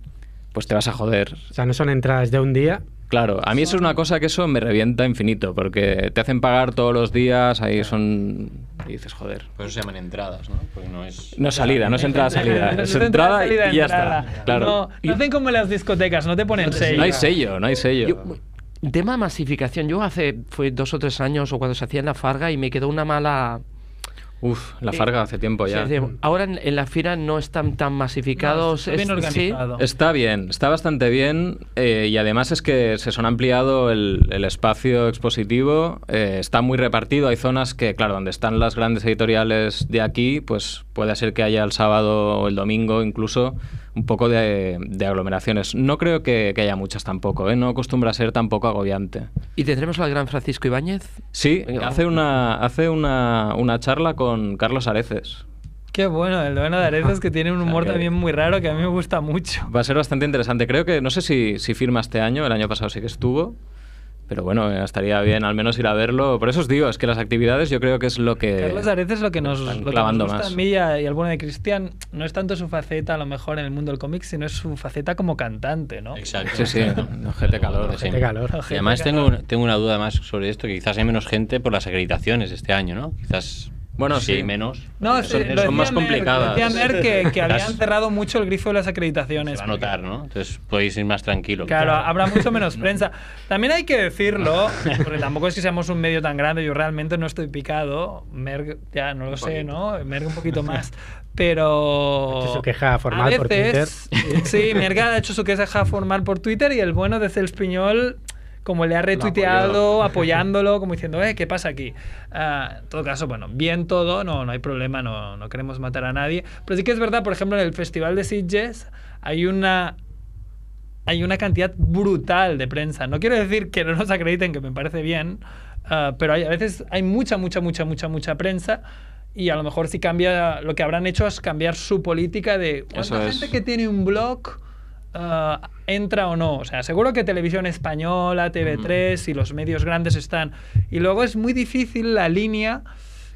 Speaker 9: pues te vas a joder.
Speaker 3: O sea, no son entradas de un día.
Speaker 9: Claro, a mí eso es una cosa que eso me revienta infinito, porque te hacen pagar todos los días, ahí son... Y dices, joder.
Speaker 5: Por eso se llaman entradas, ¿no? Porque no es...
Speaker 9: No es salida, no es entrada, salida.
Speaker 1: No Es
Speaker 9: entrada
Speaker 1: salida,
Speaker 9: y ya
Speaker 1: entrada.
Speaker 9: está. Claro.
Speaker 1: No, no hacen como en las discotecas, no te ponen sello.
Speaker 9: No hay sello, no hay sello.
Speaker 8: Yo- tema masificación. Yo hace fue dos o tres años o cuando se hacía en la Farga y me quedó una mala.
Speaker 9: Uf, la
Speaker 8: Eh,
Speaker 9: Farga hace tiempo ya.
Speaker 8: Sí, sí. Ahora en, en la fira no están tan masificados.
Speaker 1: está bien
Speaker 8: es- sí.
Speaker 1: organizado.
Speaker 9: Está bien, está bastante bien eh, y además es que se son ampliado el, el espacio expositivo, eh, está muy repartido, hay zonas que, claro, donde están las grandes editoriales de aquí, pues puede ser que haya el sábado o el domingo incluso un poco de, de aglomeraciones. No creo que, que haya muchas tampoco, ¿eh? no acostumbra a ser tampoco agobiante.
Speaker 8: ¿Y tendremos al gran Francisco Ibáñez?
Speaker 9: Sí,
Speaker 8: Venga,
Speaker 9: hace, una, hace una, una charla con Carlos Areces.
Speaker 1: Qué bueno, el bueno de Areces que tiene un humor
Speaker 9: que-
Speaker 1: también muy raro que a mí me gusta mucho.
Speaker 9: Va a ser bastante interesante. Creo que, no sé si, si firma este año, el año pasado sí que estuvo, pero bueno, estaría bien al menos ir a verlo. Por eso os digo, es que las actividades yo creo que es lo que...
Speaker 1: Carlos Areces lo que nos, lo que nos gusta
Speaker 9: más.
Speaker 1: a mí y, a- y al bueno de Cristian no es tanto su faceta a lo mejor en el mundo del cómic, sino es su faceta como cantante, ¿no?
Speaker 5: Exacto.
Speaker 9: Sí, sí, ojete calor.
Speaker 5: Sí.
Speaker 3: Calor.
Speaker 5: Y además tengo, una- tengo una duda más sobre esto, que quizás hay menos gente por las acreditaciones este año, ¿no? Quizás
Speaker 9: Bueno, sí.
Speaker 5: menos.
Speaker 1: No,
Speaker 5: son,
Speaker 1: sí,
Speaker 5: son
Speaker 1: lo decía
Speaker 5: más
Speaker 1: Merck,
Speaker 5: complicadas.
Speaker 1: Decía Merck que, que habían cerrado mucho el grifo de las
Speaker 5: Se
Speaker 1: acreditaciones.
Speaker 5: va a notar, ¿no? Entonces podéis ir más tranquilo.
Speaker 1: Claro, habrá mucho menos prensa. También hay que decirlo, porque tampoco es que seamos un medio tan grande, yo realmente no estoy picado. Merck, ya no lo sé, ¿no? Merck un poquito más. Pero.
Speaker 3: Ha hecho su queja formal
Speaker 1: a
Speaker 3: por
Speaker 1: veces- Sí, Merck ha hecho su queja formal por Twitter y el bueno de Cels Piñol, como le ha retuiteado, apoyándolo, como diciendo, eh, ¿qué pasa aquí? Ah, en todo caso, bueno, bien todo, no, no hay problema, no, no queremos matar a nadie. Pero sí que es verdad, por ejemplo, en el Festival de Sitges hay una hay una cantidad brutal de prensa. No quiero decir que no nos acrediten, que me parece bien, ah, pero hay, a veces hay mucha, mucha, mucha, mucha, mucha prensa y a lo mejor si cambia, lo que habrán hecho es cambiar su política de cuánta
Speaker 9: es.
Speaker 1: gente que tiene un blog ah, entra o no. O sea, seguro que Televisión Española, TV3 y los medios grandes están. Y luego es muy difícil la línea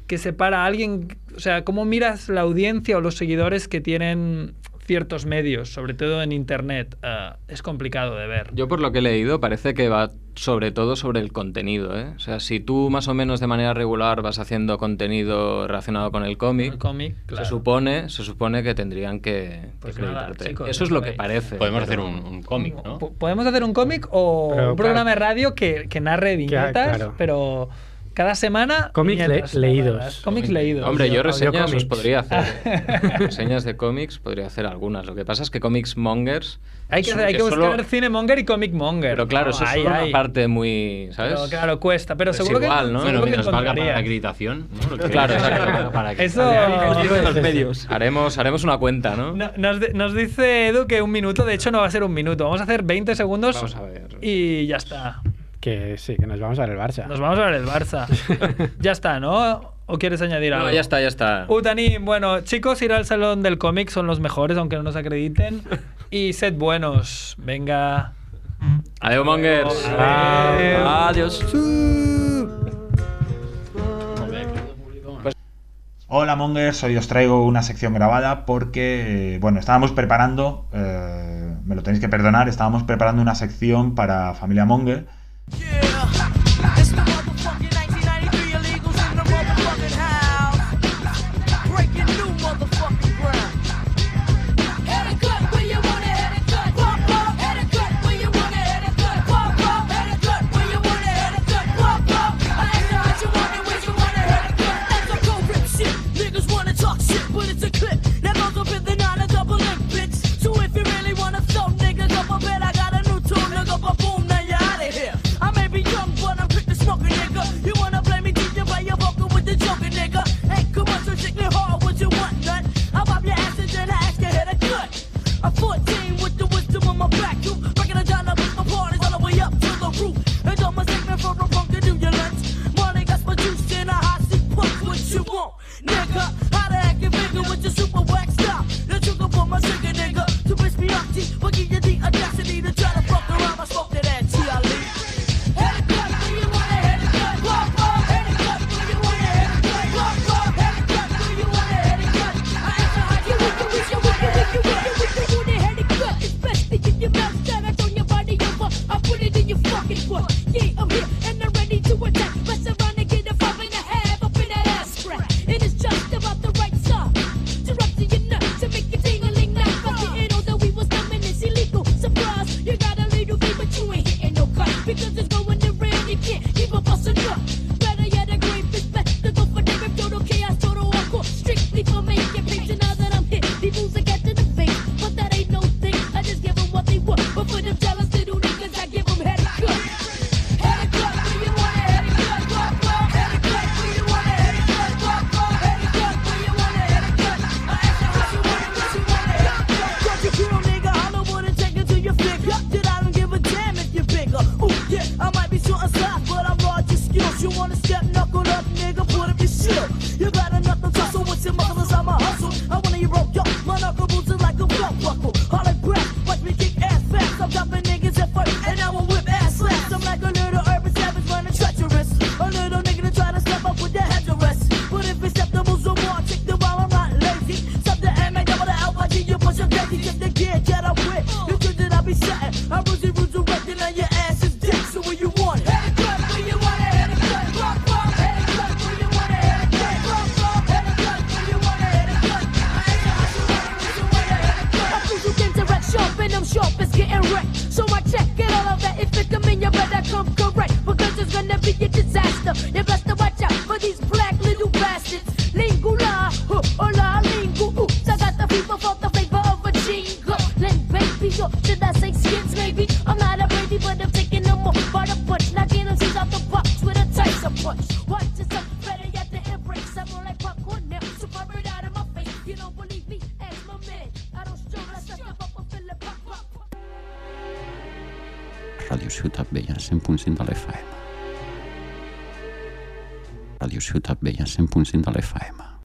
Speaker 1: que separa a alguien, o sea, cómo miras la audiencia o los seguidores que tienen ciertos medios, sobre todo en Internet. Ah, es complicado de ver.
Speaker 9: Yo por lo que he leído parece que va sobre todo sobre el contenido, ¿eh? O sea, si tú más o menos de manera regular vas haciendo contenido relacionado con el cómic,
Speaker 1: El cómic, claro.
Speaker 9: se supone, se supone que tendrían que,
Speaker 1: Pues
Speaker 9: que
Speaker 1: nada,
Speaker 9: acreditarte.
Speaker 1: chicos,
Speaker 9: Eso es lo que
Speaker 1: ahí.
Speaker 9: parece.
Speaker 5: Podemos hacer un, un cómic, ¿no?
Speaker 1: Po- Podemos hacer un cómic o
Speaker 3: Pero,
Speaker 1: un programa
Speaker 3: claro.
Speaker 1: de radio que, que narre viñetas,
Speaker 3: claro.
Speaker 1: pero cada semana.
Speaker 3: Cómics le- leídos.
Speaker 1: Cómics leídos.
Speaker 9: Hombre, yo reseñas os
Speaker 3: cómics.
Speaker 9: podría hacer. reseñas de cómics podría hacer algunas. Lo que pasa es que Comics Mongers.
Speaker 1: Hay que,
Speaker 9: es-
Speaker 1: hay que
Speaker 9: es
Speaker 1: buscar
Speaker 9: solo-
Speaker 1: cine monger y comic monger.
Speaker 9: Pero claro,
Speaker 1: ¿no?
Speaker 9: eso es
Speaker 1: Hay, hay.
Speaker 9: una parte muy. ¿Sabes?
Speaker 1: Pero claro, cuesta. Pero
Speaker 9: Es
Speaker 1: seguro
Speaker 9: igual,
Speaker 1: que.
Speaker 9: ¿no?
Speaker 1: seguro
Speaker 5: Bueno,
Speaker 1: que
Speaker 5: mientras valga para la acreditación. ¿no?
Speaker 9: Claro, exacto.
Speaker 5: Para que-
Speaker 1: Eso.
Speaker 8: los medios.
Speaker 9: Haremos, haremos una cuenta, ¿no?
Speaker 1: No- nos, nos dice Edu que un minuto, de hecho no va a ser un minuto, vamos a hacer 20 segundos
Speaker 9: Vamos a ver.
Speaker 1: y ya está.
Speaker 3: Que sí, que nos vamos a ver el Barça.
Speaker 1: Nos vamos a ver el Barça. ya está, ¿no? ¿O quieres añadir algo?
Speaker 9: No, ya está, ya está.
Speaker 1: Utanín, bueno, chicos, ir al salón del cómic son los mejores, aunque no nos acrediten. Y sed buenos. Venga.
Speaker 9: Adiós, Mongers.
Speaker 1: Adiós.
Speaker 8: Adiós.
Speaker 10: Hola Mongers, hoy os traigo una sección grabada porque, bueno, estábamos preparando, eh, me lo tenéis que perdonar, estábamos preparando una sección para Familia Monger.
Speaker 14: Yeah. in the
Speaker 15: life